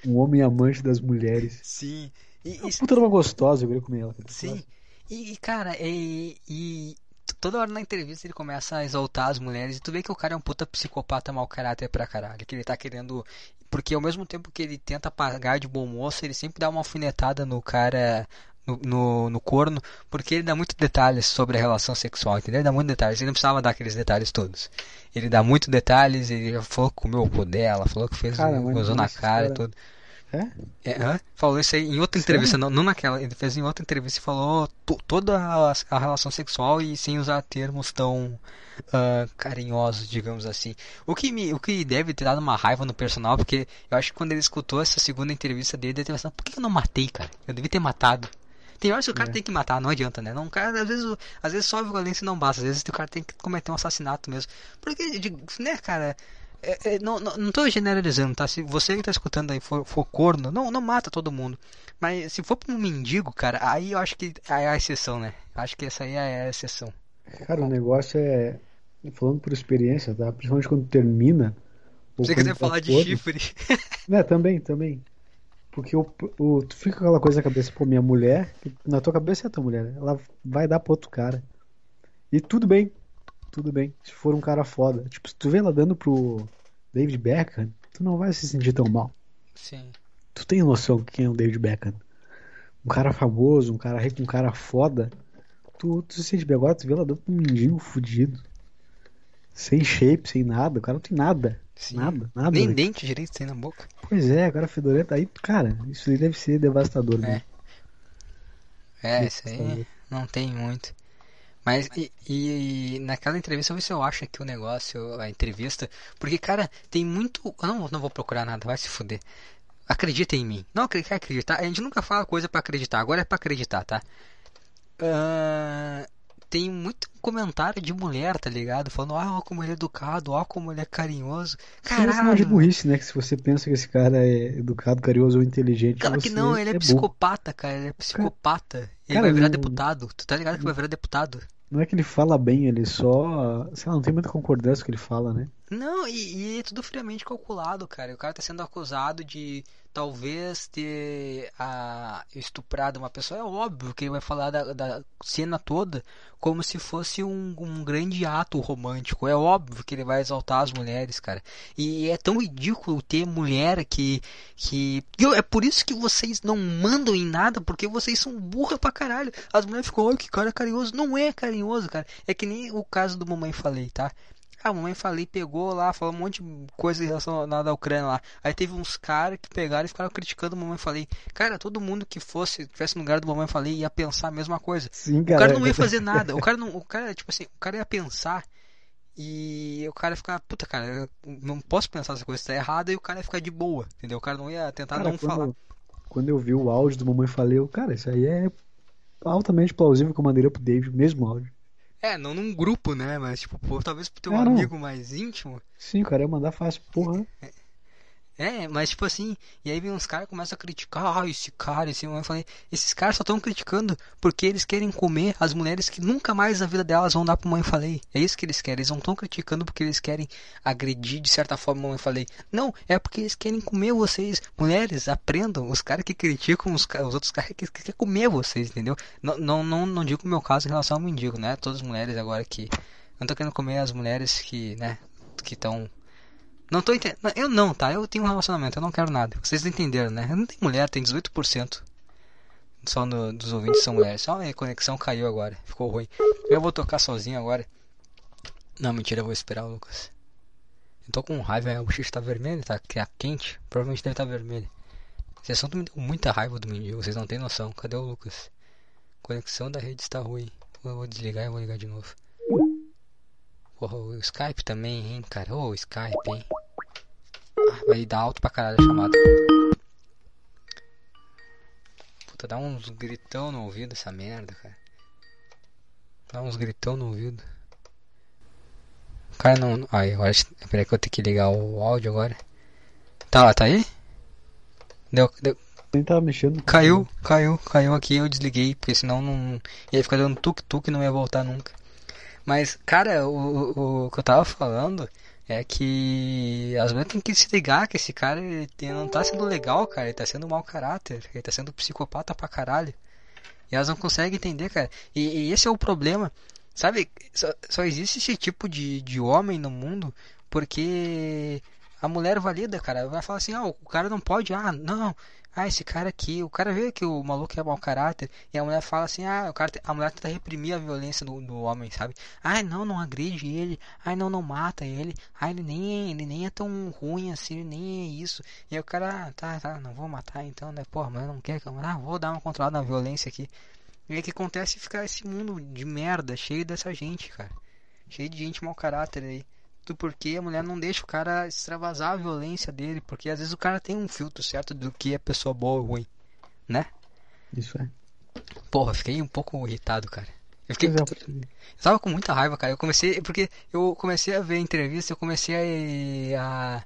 Um homem amante das mulheres. Sim. E, Uma e- puta de uma gostosa, eu queria comer ela. Sim. E, e, cara, e, e toda hora na entrevista ele começa a exaltar as mulheres e tu vê que o cara é um puta psicopata mau caráter pra caralho. Que ele tá querendo. Porque ao mesmo tempo que ele tenta pagar de bom moço, ele sempre dá uma alfinetada no cara no, no, no corno, porque ele dá muitos detalhes sobre a relação sexual, entendeu? Ele dá muitos detalhes, ele não precisava dar aqueles detalhes todos. Ele dá muitos detalhes, ele falou que comeu o cu dela, falou que fez, Cara, mas gozou na cara e cara- tudo. É? É, hã? falou isso aí em outra entrevista, não, não naquela, ele fez em outra entrevista e falou to- toda a, a relação sexual e sem usar termos tão ah, carinhosos, digamos assim. O que, me, o que deve ter dado uma raiva no personal, porque eu acho que quando ele escutou essa segunda entrevista dele, ele pensado, por que eu não matei, cara? Eu devia ter matado. Tem horas que o cara É. tem que matar, não adianta, né? Não, cara, às vezes, às vezes só a violência não basta, às vezes o cara tem que cometer um assassinato mesmo. Porque, né, cara, é- é, não, não, não tô generalizando, tá? Se você que tá escutando aí for, for corno, não, não mata todo mundo. Mas se for pra um mendigo, cara, aí eu acho que é a exceção, né? Acho que essa aí é a exceção. Cara, o negócio é. Falando por experiência, tá? Principalmente quando termina. você quiser tá falar de chifre. [laughs] Né, também, também. Porque o, o, tu fica com aquela coisa na cabeça, pô, minha mulher, na tua cabeça é a tua mulher, ela vai dar pra outro cara. E tudo bem, tudo bem, se for um cara foda. Tipo, se tu vê ela dando pro David Beckham, tu não vai se sentir tão mal. Sim. Tu tem noção quem é o David Beckham? Um cara famoso, um cara rico, um cara foda. Tu, tu se sente bem agora, tu vê ela dando pra um mendigo fudido. Sem shape, sem nada, o cara não tem nada. Sim. Nada, nada. Nem né? dente direito tem na boca. Pois é, cara fedorento. Aí, cara, isso aí deve ser devastador, né? É, isso aí não tem muito. Mas e, e naquela entrevista, vê se eu acho aqui o negócio, a entrevista. Porque, cara, tem muito. Eu não, não vou procurar nada, vai se fuder. Acredita em mim. Não acredita, acreditar. A gente nunca fala coisa pra acreditar, agora é pra acreditar, tá? Ah, tem muito comentário de mulher, tá ligado? Falando, ah, ó como ele é educado, ó como ele é carinhoso. É um sinal de Caralho, burrice, né? Que se você pensa que esse cara é educado, carinhoso ou inteligente, Claro que não, ele é, burro. psicopata, cara. Ele é psicopata. Ele Cara, vai virar deputado. Tu tá ligado que vai virar deputado? Não é que ele fala bem, ele só. Sei lá, não tem muita concordância com o que ele fala, né? Não, e, e é tudo friamente calculado, cara. O cara tá sendo acusado de talvez ter ah, estuprado uma pessoa. É óbvio que ele vai falar da, da cena toda como se fosse um, um grande ato romântico. É óbvio que ele vai exaltar as mulheres, cara. E é tão ridículo ter mulher que. que... Eu- é por isso que vocês não mandam em nada, porque vocês são burra pra caralho. As mulheres ficam, ai, que cara carinhoso. Não é carinhoso, cara. É que nem o caso do Mamãe Falei, tá? A mamãe falei, pegou lá, falou um monte de coisa relacionada à Ucrânia lá. Aí teve uns caras que pegaram e ficaram criticando a mamãe falei. Cara, todo mundo que fosse, tivesse no lugar do mamãe falei, ia pensar a mesma coisa. Sim, O cara não ia fazer [laughs] nada. O cara não, o cara, tipo assim, o cara ia pensar e o cara ia ficar, puta, cara, não posso pensar essa coisa tá errada e o cara ia ficar de boa, entendeu? O cara não ia tentar Cara, não quando, falar. quando eu vi o áudio do Mamãe Falei, eu, cara, isso aí é altamente plausível que eu mandaria pro David, mesmo áudio. É, não num grupo, né? Mas tipo, pô, talvez pro teu É, não. amigo mais íntimo. Sim, o cara ia mandar fácil, porra. É, mas tipo assim, e aí vem uns caras começam a criticar, ah, esse cara, esse eu falei, esses caras só estão criticando porque eles querem comer as mulheres que nunca mais na vida delas vão dar pro mãe falei. É isso que eles querem, eles não estão criticando porque eles querem agredir de certa forma mãe falei. Não, é porque eles querem comer vocês. Mulheres, aprendam, os caras que criticam os, os outros caras que, que querem comer vocês, entendeu? Não, não, não, não digo o meu caso em relação ao mendigo, né? Todas as mulheres agora que. Não tô querendo comer as mulheres que, né, que estão não tô entendendo. Eu não, tá? Eu tenho um relacionamento, eu não quero nada. Vocês entenderam, né? Eu não tenho mulher, tem 18%. Só no, dos ouvintes são mulheres. Só a conexão caiu agora. Ficou ruim. Eu vou tocar sozinho agora. Não, mentira, eu vou esperar o Lucas. Eu tô com raiva, a bochecha tá vermelha, tá é quente. Provavelmente deve estar tá vermelha. Esse assunto me deu muita raiva do mendigo, vocês não têm noção. Cadê o Lucas? Conexão da rede está ruim. Eu vou desligar e vou ligar de novo. Porra, o Skype também, hein, cara? Ô, o Skype, hein? Ah, vai dar alto pra caralho a chamada. Puta, dá uns gritão no ouvido essa merda, cara. Dá uns gritão no ouvido. O cara não. Ai, agora. Peraí que eu tenho que ligar o áudio agora. Tá, tá aí? Deu, deu, Nem tava mexendo. Caiu, caiu, caiu aqui, eu desliguei, porque senão não ia ficar dando tuk-tuk e não ia voltar nunca. Mas, cara, o, o, o que eu tava falando é que as mulheres têm que se ligar que esse cara ele não tá sendo legal, cara, ele tá sendo mau caráter, ele tá sendo psicopata pra caralho. E elas não conseguem entender, cara. E, e esse é o problema. Sabe, só, só existe esse tipo de, de homem no mundo porque a mulher valida, cara. Vai falar assim, ah, o cara não pode, ah, não. ah, esse cara aqui, o cara vê que o maluco é mau caráter, e a mulher fala assim, ah, o cara, a mulher tenta reprimir a violência do, do homem, sabe? Ai, não, não agride ele, ai, não, não mata ele, ai, ele nem, ele nem é tão ruim assim, nem é isso. E aí o cara, ah, tá, tá, não vou matar então, né? Porra, mas não quer que eu, ah, vou dar uma controlada na violência aqui. E aí o que acontece é ficar esse mundo de merda, cheio dessa gente, cara. Cheio de gente mau caráter aí porque a mulher não deixa o cara extravasar a violência dele, porque às vezes o cara tem um filtro certo do que é pessoa boa ou ruim, né? Isso é. Porra, fiquei um pouco irritado, cara. Eu fiquei. Eu tava com muita raiva, cara. Eu comecei. Porque eu comecei a ver entrevista, eu comecei a,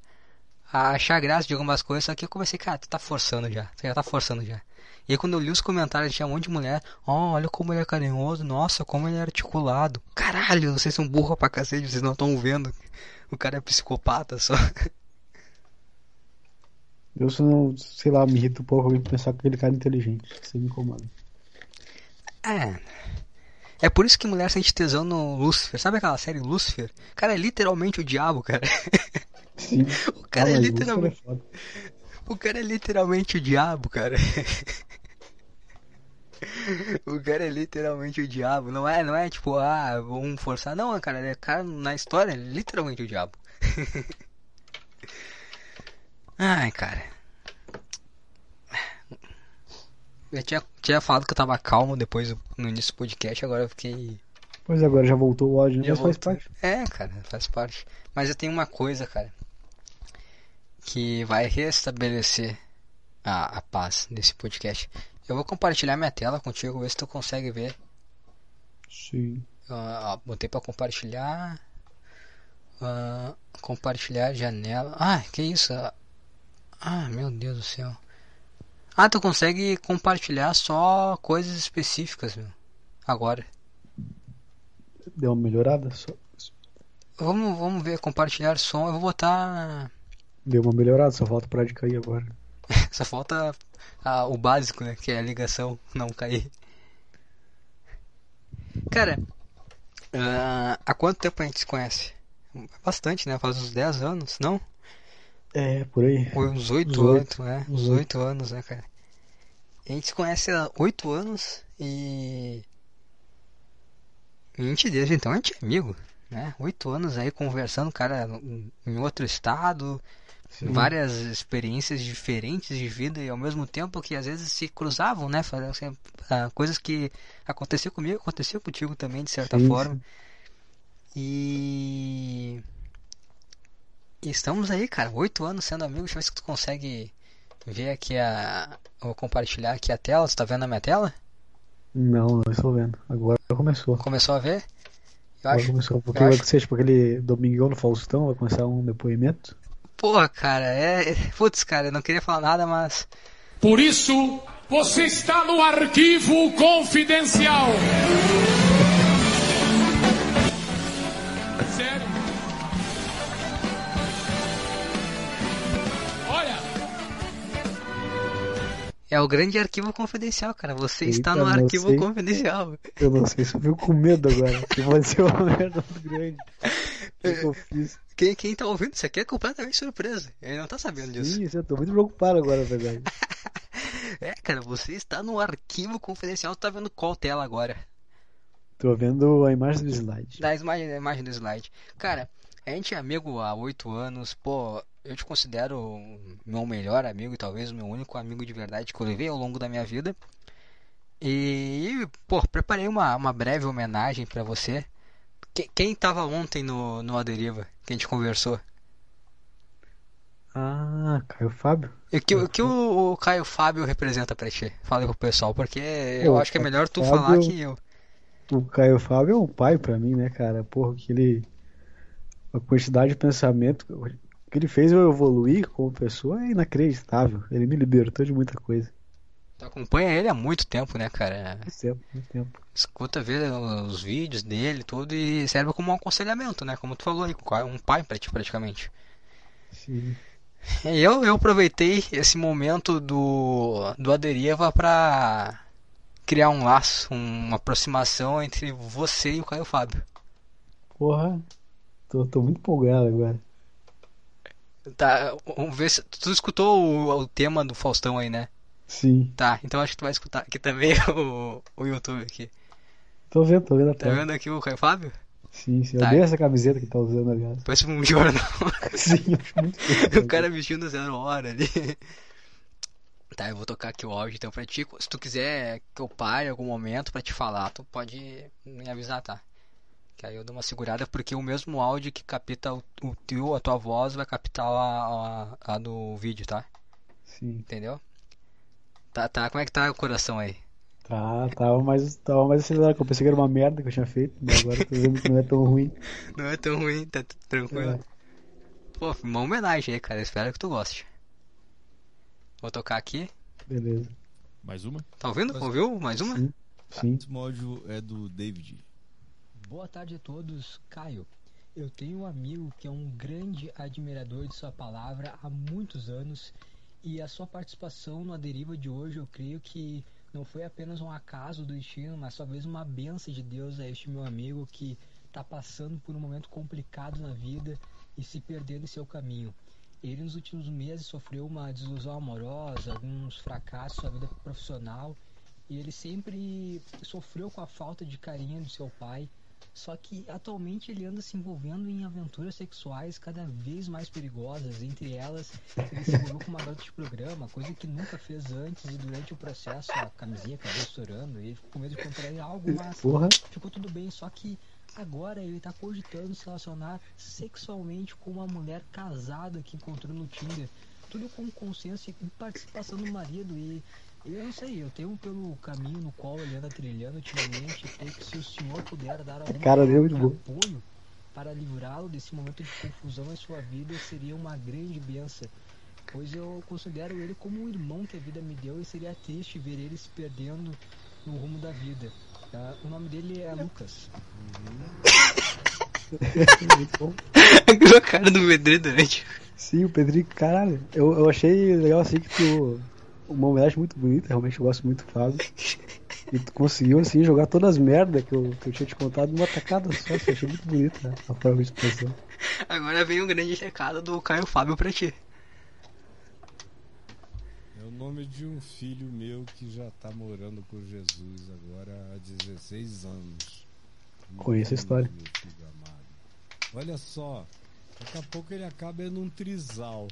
a, a achar graça de algumas coisas, só que eu comecei, cara, tu tá forçando já. Tu já tá forçando já. E aí quando eu li os comentários, tinha um monte de mulher. Oh, olha como ele é carinhoso. Nossa, como ele é articulado. Caralho, vocês são burros pra cacete, vocês não estão vendo. O cara é psicopata só. Eu só não, sei lá, me irrito um pouco alguém pensar que aquele cara é inteligente. Isso me incomoda. É. É por isso que mulher sente tesão no Lucifer. Sabe aquela série Lucifer? O cara é literalmente o diabo, cara. Sim. [laughs] o cara ah, é literalmente. É o cara é literalmente o diabo, cara. [laughs] o cara é literalmente o diabo. Não é, não é tipo, ah, vamos forçar. Não, cara, é cara na história é literalmente o diabo. [laughs] Ai, cara. Eu tinha, tinha falado que eu tava calmo depois no início do podcast, agora eu fiquei. Pois agora já voltou o áudio, né? mas faz parte. É, cara, faz parte. Mas eu tenho uma coisa, cara que vai restabelecer a, a paz desse podcast. Eu vou compartilhar minha tela contigo, ver se tu consegue ver. Sim. Uh, botei para compartilhar. Uh, compartilhar janela. Ah, que isso? Ah, meu Deus do céu. Ah, tu consegue compartilhar só coisas específicas, meu. Agora. Deu uma melhorada? Só... Vamos, vamos ver, compartilhar som. Eu vou botar Deu uma melhorada, só falta parar de cair agora. [laughs] só falta a, o básico, né? Que é a ligação não cair. Cara, uh, há quanto tempo a gente se conhece? Bastante, né? Faz uns 10 anos, não? É, por aí. Foi uns 8 anos, né? Uns 8 anos, né, cara? A gente se conhece há 8 anos e. E a gente desde então a gente é amigo, né? 8 anos aí conversando, cara, em outro estado, Sim. várias experiências diferentes de vida e ao mesmo tempo que às vezes se cruzavam, né? Assim, coisas que aconteceu comigo, aconteceu contigo também de certa sim, forma. E... e estamos aí, cara, oito anos sendo amigos. Deixa eu ver se tu consegue ver aqui a. Vou compartilhar aqui a tela. Você tá vendo a minha tela? Não, não estou vendo. Agora começou. Começou a ver? Agora acho, começou. Porque vai ser tipo aquele Domingão no Faustão, vai começar um depoimento. Porra, cara, é. [laughs] Putz, cara, eu não queria falar nada, mas. Por isso, você está no arquivo confidencial. É o grande arquivo confidencial, cara. Você Eita, está no arquivo sei. confidencial. Eu não sei se fico com medo agora. Que vai ser uma merda muito grande. O que eu fiz? Quem, quem tá ouvindo isso aqui é completamente surpresa. Ele não tá sabendo disso. Sim, eu tô muito preocupado agora, na verdade. [laughs] é, cara, você está no arquivo confidencial. Tá vendo qual tela agora? Tô vendo a imagem do slide. Da imagem, a imagem do slide. Cara, a gente é amigo há oito anos. Pô, eu te considero meu melhor amigo e talvez o meu único amigo de verdade que eu levei ao longo da minha vida. E, pô, preparei uma, uma breve homenagem para você quem, quem tava ontem no, no Aderiva que a gente conversou? Ah, Caio Fábio. E o que, o, que o, o Caio Fábio representa pra ti? Fala pro pessoal, porque eu acho que é melhor tu Fábio, falar que eu. O Caio Fábio é um pai pra mim, né, cara? Porra, que ele. A quantidade de pensamento que ele fez eu evoluir como pessoa é inacreditável. Ele me libertou de muita coisa. Tu acompanha ele há muito tempo, né, cara? Muito tempo, muito tempo. Escuta, vê os vídeos dele, tudo, e serve como um aconselhamento, né? Como tu falou aí, um pai pra ti, praticamente. Sim. Eu, eu aproveitei esse momento do, do Aderiva pra criar um laço, uma aproximação entre você e o Caio Fábio. Porra, tô, tô muito empolgado agora. Tá, vamos ver se. Tu escutou o, o tema do Faustão aí, né? Sim. Tá, então acho que tu vai escutar aqui também [laughs] o, o YouTube aqui. Tô vendo, tô vendo a Tá tela. vendo aqui o Caio Fábio? Sim, sim. Eu Tá. dei essa camiseta que tá usando, aliás. Parece um jornal. [laughs] Sim, eu acho muito [laughs] o cara vestindo zero hora ali. Tá, eu vou tocar aqui o áudio então pra ti. Se tu quiser que eu pare em algum momento pra te falar, tu pode me avisar, tá? Que aí eu dou uma segurada porque o mesmo áudio que capta o, o teu, a tua voz, vai captar a, a, a do vídeo, tá? Sim. Entendeu? Tá, tá. Como é que tá o coração aí? Tá, tava mais, tava mais acelerado, que eu pensei que era uma merda que eu tinha feito, mas agora tô vendo que não é tão ruim. [laughs] Não é tão ruim, tá tudo tranquilo. É. Pô, uma homenagem aí, cara. Espero que tu goste. Vou tocar aqui. Beleza. Mais uma? Tá ouvindo? Mas- Ouviu? Mais uma? Sim. Sim. Esse áudio é do David. Boa tarde a todos, Caio. Eu tenho um amigo que é um grande admirador de sua palavra há muitos anos e a sua participação no Deriva de hoje eu creio que não foi apenas um acaso do destino, mas talvez uma benção de Deus a este meu amigo que está passando por um momento complicado na vida e se perdendo em seu caminho. Ele nos últimos meses sofreu uma desilusão amorosa, alguns fracassos na sua vida profissional e ele sempre sofreu com a falta de carinho do seu pai. Só que atualmente ele anda se envolvendo em aventuras sexuais cada vez mais perigosas. Entre elas, ele se envolveu com uma garota de programa, coisa que nunca fez antes. E durante o processo, a camisinha acabou estourando. Ele ficou com medo de contrair algo, mas Porra. ficou tudo bem. Só que agora ele tá cogitando se relacionar sexualmente com uma mulher casada que encontrou no Tinder. Tudo com consenso e participação do marido. E eu não sei, eu tenho pelo caminho no qual ele anda trilhando ultimamente. Creio que se o senhor puder dar algum cara dele é apoio para livrá-lo desse momento de confusão em sua vida, seria uma grande benção. Pois eu considero ele como um irmão que a vida me deu e seria triste ver ele se perdendo no rumo da vida. Ah, o nome dele é Lucas. Muito bom. a cara do Pedrinho durante. Sim, o Pedrinho, caralho. Eu, eu achei legal assim que tu. Uma homenagem muito bonita, realmente eu gosto muito do Fábio. E tu conseguiu assim jogar todas as merdas que eu, que eu tinha te contado numa tacada só. assim, achei muito bonita né, a forma de expressão. Agora vem um grande recado do Caio Fábio pra ti. É o nome de um filho meu que já está morando com Jesus agora há 16 anos. Conheço a história. Olha só, daqui a pouco ele acaba num trisal.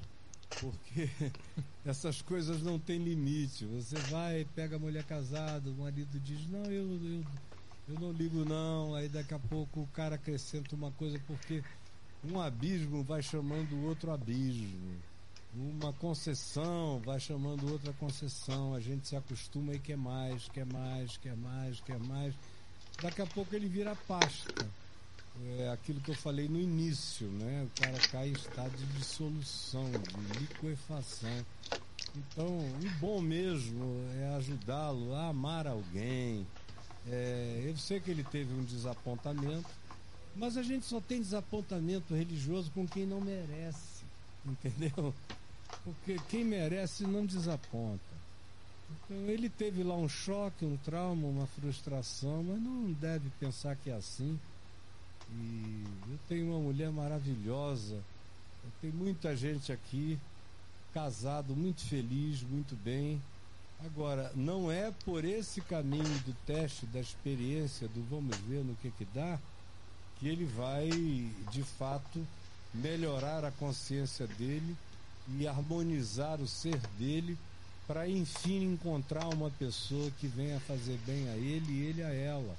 Porque [laughs] essas coisas não têm limite. Você vai, pega a mulher casada, o marido diz, não, eu, eu, eu não ligo não. Aí daqui a pouco o cara acrescenta uma coisa, porque um abismo vai chamando outro abismo. Uma concessão vai chamando outra concessão. A gente se acostuma e quer mais, quer mais, quer mais, quer mais. Daqui a pouco ele vira pasta. É aquilo que eu falei no início, né? O cara cai em estado de dissolução, de liquefação. Então, o bom mesmo é ajudá-lo a amar alguém. É, eu sei que ele teve um desapontamento, mas a gente só tem desapontamento religioso com quem não merece, entendeu? Porque quem merece não desaponta. Então ele teve lá um choque, um trauma, uma frustração, mas não deve pensar que é assim. E eu tenho uma mulher maravilhosa, tenho muita gente aqui, casado, muito feliz, muito bem. Agora, não é por esse caminho do teste, da experiência, do vamos ver no que que dá, que ele vai, de fato, melhorar a consciência dele e harmonizar o ser dele para enfim encontrar uma pessoa que venha fazer bem a ele e ele a ela.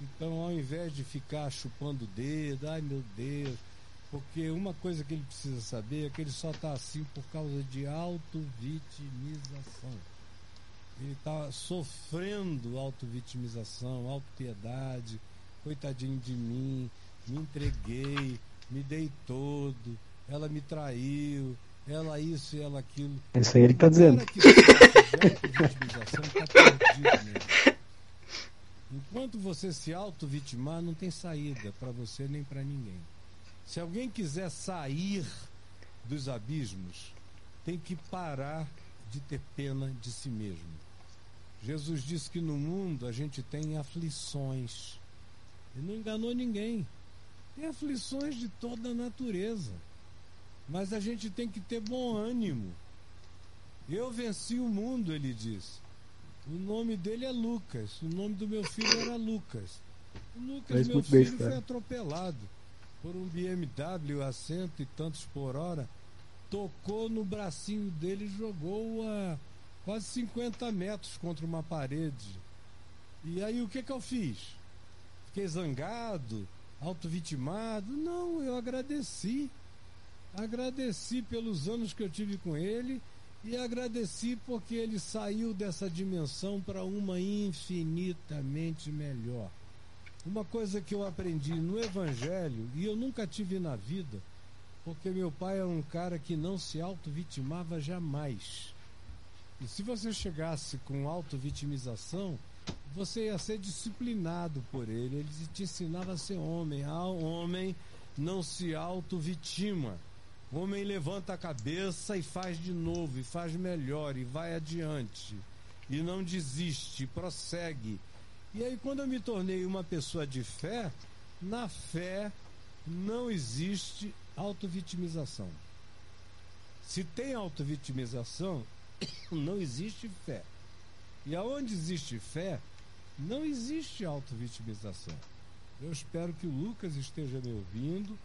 Então, ao invés de ficar chupando o dedo, ai meu Deus, porque uma coisa que ele precisa saber é que ele só está assim por causa de autovitimização. Ele está sofrendo autovitimização, autopiedade, coitadinho de mim, me entreguei, me dei todo, ela me traiu, ela isso e ela aquilo. É isso aí ele que tá dizendo. Que tá perdido mesmo. Enquanto você se auto-vitimar, não tem saída para você nem para ninguém. Se alguém quiser sair dos abismos, tem que parar de ter pena de si mesmo. Jesus disse que no mundo a gente tem aflições. Ele não enganou ninguém. Tem aflições de toda a natureza. Mas a gente tem que ter bom ânimo. Eu venci o mundo, ele disse. O nome dele é Lucas. O nome do meu filho era Lucas. O Lucas, Faz meu bem, filho, cara. foi atropelado por um BMW a cento e tantos por hora. Tocou no bracinho dele e jogou a quase 50 metros contra uma parede. E aí o que, que eu fiz? Fiquei zangado, auto-vitimado? Não, eu agradeci. Agradeci pelos anos que eu tive com ele e agradeci porque ele saiu dessa dimensão para uma infinitamente melhor. Uma coisa que eu aprendi no Evangelho e eu nunca tive na vida, porque meu pai era um cara que não se auto-vitimava jamais. E se você chegasse com auto-vitimização, você ia ser disciplinado por ele. Ele te ensinava a ser homem. Ah, homem não se auto-vitima. Homem levanta a cabeça e faz de novo, e faz melhor, e vai adiante. E não desiste, prossegue. E aí, quando eu me tornei uma pessoa de fé, na fé não existe autovitimização. Se tem autovitimização, [coughs] não existe fé. E aonde existe fé, não existe autovitimização. Eu espero que o Lucas esteja me ouvindo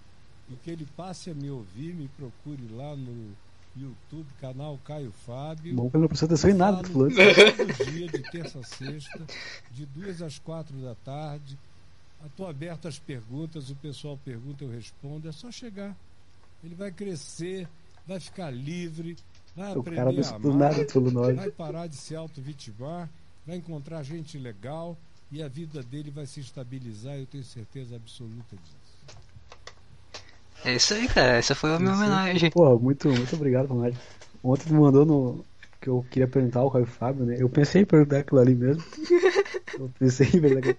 e que ele passe a me ouvir, me procure lá no YouTube, canal Caio Fábio. Bom que não prestou atenção em nada. Falo todo [laughs] dia, de terça a sexta, de duas às quatro da tarde. Estou aberto às perguntas, o pessoal pergunta, eu respondo. É só chegar. Ele vai crescer, vai ficar livre, vai O aprender cara a amar, nada vai parar de se auto-vitimar, vai encontrar gente legal e a vida dele vai se estabilizar, eu tenho certeza absoluta disso. É isso aí, cara. Essa foi a minha homenagem. Pô, muito, muito obrigado, Ronaldo. Ontem tu me mandou no. que eu queria perguntar ao Caio Fábio, né? Eu pensei em perguntar aquilo ali mesmo. [laughs] Eu pensei em perguntar aquilo.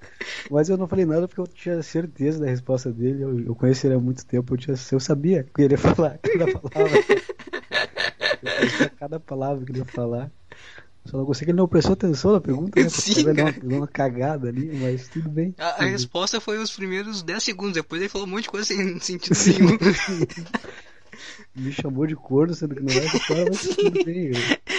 Mas eu não falei nada porque eu tinha certeza da resposta dele. Eu, eu conheço ele há muito tempo. Eu, tinha, eu sabia o que ele ia falar, [laughs] cada palavra. Cada palavra que ele ia falar. Só não gostei que ele não prestou atenção na pergunta, né? [laughs] Sim, ele deu uma, deu uma cagada ali, mas tudo bem. A, a bem. resposta foi os primeiros 10 segundos. Depois ele falou um monte de coisa sem sentido nenhum. [laughs] Me chamou de corno, sendo que não é história, mas tudo bem.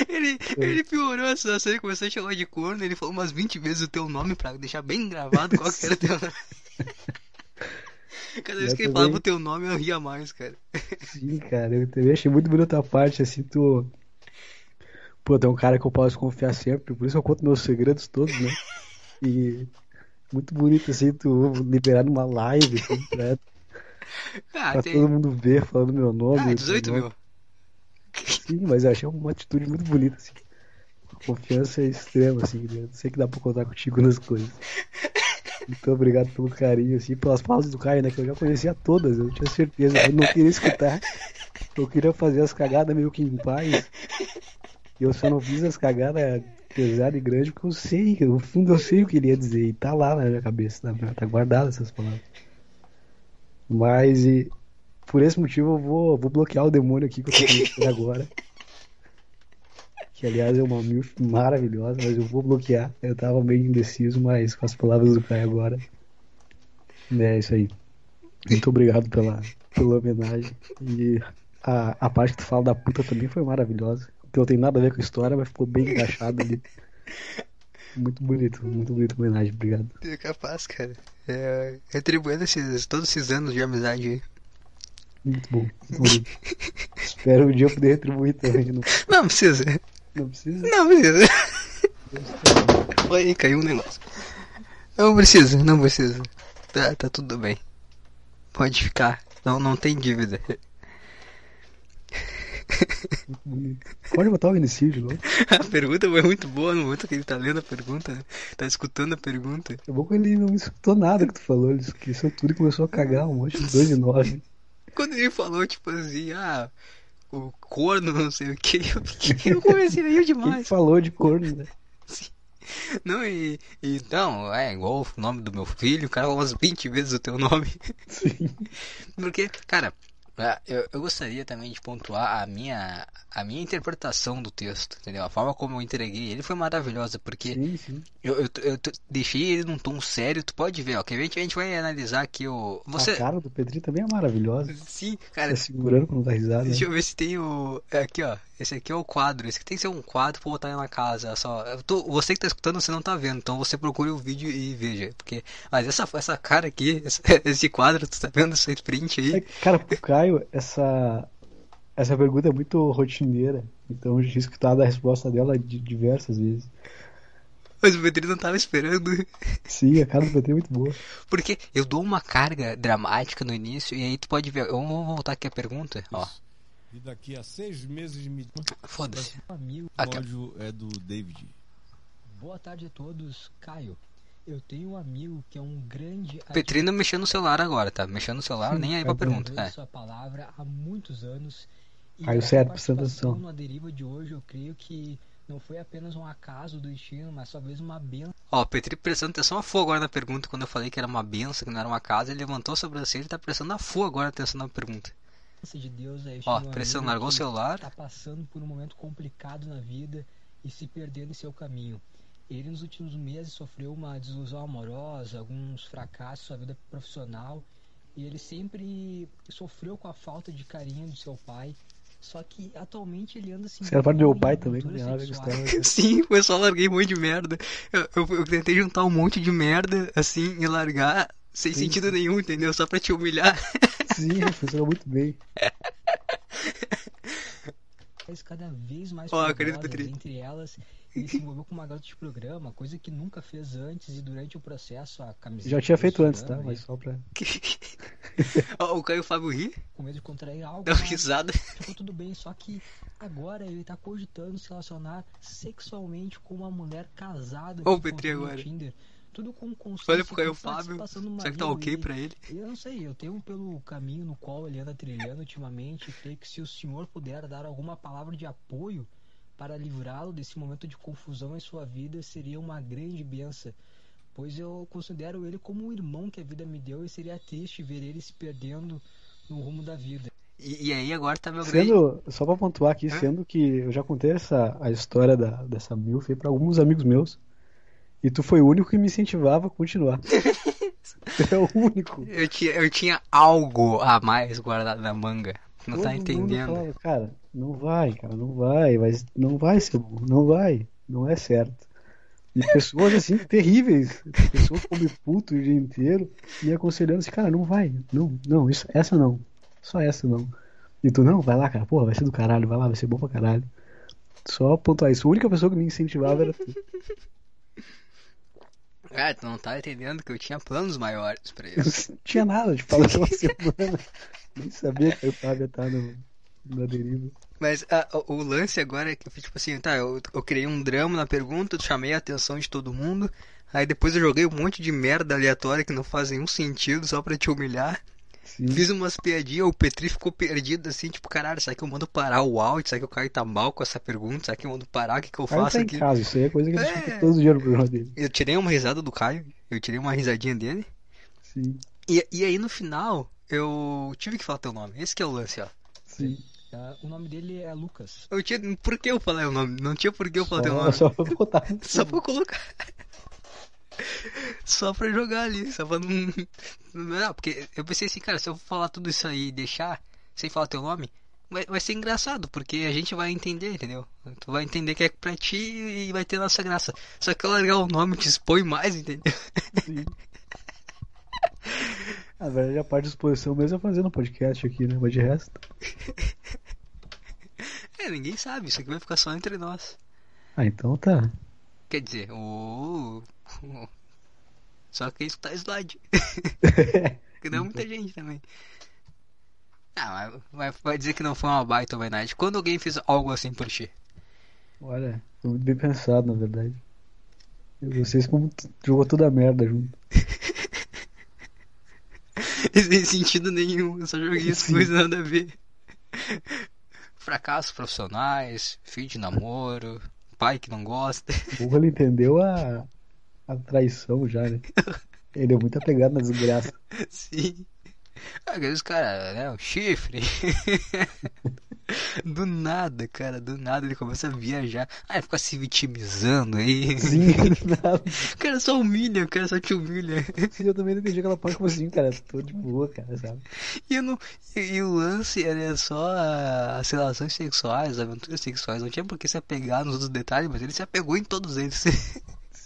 Ele, ele piorou a situação, ele começou a chamar de corno, ele falou umas 20 vezes o teu nome pra deixar bem gravado qual que era o teu nome. [laughs] Cada vez Eu que ele também. falava o teu nome eu ria mais, cara. Sim, cara, eu também achei muito bonita a parte, assim, tu. Pô, tem um cara que eu posso confiar sempre, por isso eu conto meus segredos todos, né? E muito bonito, assim, tu liberar numa live, assim, pra, [laughs] Ah, pra tem. todo mundo ver falando meu nome. Ah, teu 18 nome. mil. Sim, mas eu achei uma atitude muito bonita, assim. Confiança extrema, assim, né? Sei que dá pra contar contigo nas coisas. Muito obrigado pelo carinho, assim, pelas pausas do Caio, né? Que eu já conhecia todas, eu tinha certeza. Eu não queria escutar. Eu queria fazer as cagadas meio que em paz. Eu só não fiz as cagadas pesadas e grandes porque eu sei, no fundo eu sei o que ele ia dizer. E tá lá na minha cabeça, tá, guardado essas palavras. Mas e, por esse motivo eu vou, vou bloquear o demônio aqui que eu tô conhecendo agora. Que aliás é uma milf maravilhosa, mas eu vou bloquear. Eu tava meio indeciso, mas com as palavras do Caio agora. É isso aí. Muito obrigado pela, pela homenagem. E a, a parte que tu fala da puta também foi maravilhosa. Que não tem nada a ver com a história, mas ficou bem encaixado ali. Muito bonito, muito bonita homenagem, obrigado. É capaz, cara. É, retribuindo esses, todos esses anos de amizade aí. Muito bom, muito bonito. Espero um dia eu poder retribuir também. Não, [laughs] Não precisa. não precisa. Não precisa. Aí caiu um negócio. Não precisa, não precisa. Tá, tá tudo bem. Pode ficar. Não, não tem dívida. [laughs] Pode botar o de novo. A pergunta foi muito boa no momento que ele tá lendo a pergunta, tá escutando a pergunta. É bom que ele não escutou nada que tu falou, ele esqueceu tudo e começou a cagar um monte de 2 e 9. Quando ele falou, tipo assim, ah, o corno, não sei o que, eu [laughs] eu comecei a rir demais. falou de corno, né? Não, e, e então, é igual o nome do meu filho, o cara falou umas 20 vezes o teu nome. Sim. Porque, cara, eu, eu gostaria também de pontuar a minha, a minha interpretação do texto, entendeu? A forma como eu entreguei ele foi maravilhosa, porque Sim, sim. eu, eu, eu deixei ele num tom sério, tu pode ver, ó, que a gente, a gente vai analisar aqui o... Você... A cara do Pedrinho também é maravilhosa. Sim, cara, Tá segurando quando dá risada. deixa eu ver se tem o... Aqui, ó, Esse aqui é o quadro. Esse aqui tem que ser um quadro pra botar na casa. Só, tô- você que tá escutando, você não tá vendo. Então você procure o vídeo e veja. Porque, mas essa, essa cara aqui, [laughs] esse, esse quadro, tu tá vendo esse print É, aí? Cara, pro Caio, essa, essa pergunta é muito rotineira. Então eu tinha escutado a resposta dela de diversas vezes. Mas o Pedrinho não tava esperando. Sim, a cara do PT é muito boa. [laughs] Porque eu dou uma carga dramática no início e aí tu pode ver. Vamos voltar aqui a pergunta. Ó, E daqui a seis meses me. foda-se. Um amigo, O áudio é do David. boa tarde a todos, Caio. Eu tenho um amigo que é um grande Petrino mexendo no celular agora, tá? Mexendo no celular, nem aí pra pergunta. É. sua palavra há muitos anos. E Caio a certo, participação atenção. no A Deriva de hoje, eu creio que não foi apenas um acaso do destino, mas talvez uma benção Ó, Petri prestando atenção a full agora na pergunta. Quando eu falei que era uma benção, que não era uma casa, ele levantou a sobrancelha e tá prestando a full agora atenção na pergunta. De Deus a este Ó, pressão, largou o que celular. Está passando por um momento complicado na vida e se perdendo em seu caminho. Ele nos últimos meses sofreu uma desilusão amorosa, alguns fracassos na vida profissional e ele sempre sofreu com a falta de carinho de seu pai. Só que atualmente ele anda assim. Você era parte do meu pai também, história. [laughs] [laughs] Sim, foi só larguei um monte de merda. Eu, eu- eu tentei juntar um monte de merda, assim, e largar sem Sim, sentido sim. nenhum, entendeu? Só pra te humilhar. [laughs] Sim, funcionou muito bem. [laughs] cada vez mais Petri. entre elas ele se envolveu com uma garota de programa, coisa que nunca fez antes e durante o processo a camiseta Já tinha feito antes, tá? Mas só pra. [laughs] Ó, o Caio Fábio ri, e com medo de contrair algo, dá uma mas risada. ficou tudo bem, só que agora ele tá cogitando se relacionar sexualmente com uma mulher casada Ó o que Petri agora. Tinder. Tudo com consciência Olha pro Caio Fábio. Será que tá ok pra ele? Eu não sei, eu tenho pelo caminho no qual ele anda trilhando ultimamente, creio que se o senhor puder dar alguma palavra de apoio para livrá-lo desse momento de confusão em sua vida, seria uma grande benção, pois eu considero ele como um irmão que a vida me deu e seria triste ver ele se perdendo no rumo da vida. E, e aí agora tá meu grande. Sendo, só pra pontuar aqui, Hã? sendo que eu já contei essa, a história da, dessa MILF pra alguns amigos meus. E tu foi o único que me incentivava a continuar. [laughs] tu é o único. Eu tinha, eu tinha algo a mais guardado na manga. Não tá Todo mundo entendendo. falava, cara, não vai, cara, não vai, mas não vai ser bom, não vai, não é certo. E pessoas assim, [laughs] terríveis, pessoas como puto o dia inteiro, me aconselhando assim, cara, não vai, não, não, isso, essa não, só essa não. E tu, não, vai lá, cara, porra, vai ser do caralho, vai lá, vai ser bom pra caralho. Só pontuar isso, a única pessoa que me incentivava era tu. Ah, tu não tá entendendo que eu tinha planos maiores pra Eu [laughs] isso. não tinha nada de falar aquela [laughs] semana, nem sabia que o Fábio tá no, na deriva. Mas ah, o o lance agora é que, tipo assim, tá, eu, eu criei um drama na pergunta, chamei a atenção de todo mundo, aí depois eu joguei um monte de merda aleatória que não faz nenhum sentido só pra te humilhar. Sim. Fiz umas piadinhas, o Petri ficou perdido assim, tipo, caralho, será que eu mando parar o áudio? Será que o Caio tá mal com essa pergunta? Será que eu mando parar? O que, que eu faço tá em aqui? casa, isso aí é coisa que ele É. os dias no programa dele. Eu tirei uma risada do Caio, eu tirei uma risadinha dele. Sim, E, e aí no final, eu tive que falar teu nome. Esse que é o lance, ó. sim. Ah, o nome dele é Lucas. Eu tinha. Por que eu falei o nome? Não tinha por que eu falar teu Só, nome. só pra botar. [laughs] Só pra eu colocar. Só pra jogar ali, só pra não. Não, porque eu pensei assim, cara, se eu falar tudo isso aí e deixar sem falar teu nome, vai, vai ser engraçado, porque a gente vai entender, entendeu? Tu vai entender que é pra ti e vai ter nossa graça. Só que eu largar o nome te expõe mais, entendeu? Sim. Na verdade, a parte de exposição mesmo é fazendo podcast aqui, né? Mas de resto. [laughs] É, ninguém sabe, isso aqui vai ficar só entre nós. Ah, então tá. Quer dizer, o. [laughs] Só que isso tá slide. que não é muita gente também. Ah, mas vai, dizer que não foi uma baita homenagem. Quando alguém fez algo assim por ti? Olha, foi muito bem pensado, na verdade. Vocês como jogou toda a merda junto. [laughs] Sem sentido nenhum, eu só joguei as coisas nada a ver. Fracassos profissionais, fim de namoro, pai que não gosta. O ele entendeu a, a traição já, né? Ele é muito apegado na desgraça. [laughs] Sim. Às vezes, cara, né, o chifre. [laughs] Do nada, cara, do nada ele começa a viajar. Ah, ele fica se vitimizando aí. Sim, nada. [laughs] O cara só humilha, o cara só te humilha. Sim, eu também não entendi aquela parte como assim, cara. Tô de boa, cara, sabe? E, eu não, e, e o lance era só as relações sexuais, as aventuras sexuais. Não tinha por que se apegar nos outros detalhes, mas ele se apegou em todos eles.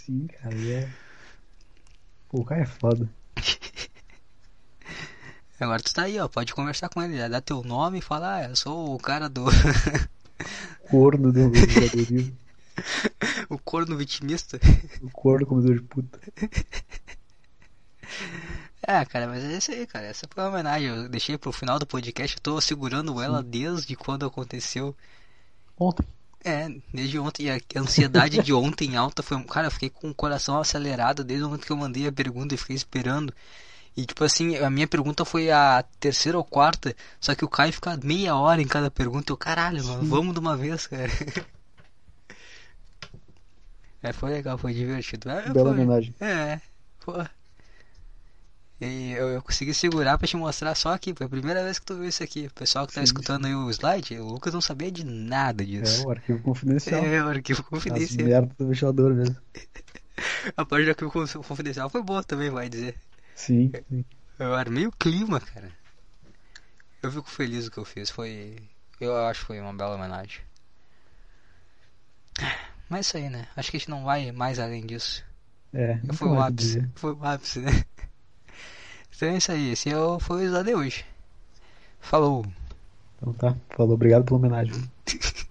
Sim, cara, e é. Pô, o cara é foda. [laughs] Agora tu tá aí, ó, pode conversar com ele, dá teu nome e fala, ah, eu sou o cara do. [laughs] Corno do empreendedorismo. [laughs] o corno vitimista. O corno comedor de puta. É, cara, mas é isso aí, cara. Essa foi a homenagem. Eu deixei pro final do podcast, eu tô segurando ela desde quando aconteceu. Ontem. É, desde ontem. A a ansiedade de ontem alta foi. Cara, eu fiquei com o coração acelerado desde o momento que eu mandei a pergunta e fiquei esperando. E tipo assim, a minha pergunta foi a terceira ou quarta, só que o Caio fica meia hora em cada pergunta. Eu, caralho, mano, vamos de uma vez, cara. [laughs] É, foi legal, foi divertido. É, Bela foi- homenagem. É, pô. E eu, eu consegui segurar pra te mostrar só aqui, foi a primeira vez que tu viu isso aqui. O pessoal que tá Sim, escutando aí o slide, o Lucas não sabia de nada É disso. o arquivo confidencial. É, o arquivo As confidencial. merda do ventilador mesmo. [laughs] A parte do arquivo conf- confidencial foi boa também, vai dizer. Sim, sim. Eu armei o clima, cara. Eu fico feliz do que eu fiz. Foi. Eu acho que foi uma bela homenagem. Mas é isso aí, né? Acho que a gente não vai mais além disso. É, Foi o ápice. dizer. Foi o ápice, né? Então é isso aí. Esse é o, foi o slide de hoje. Falou. Então tá. Falou, obrigado pela homenagem. [laughs]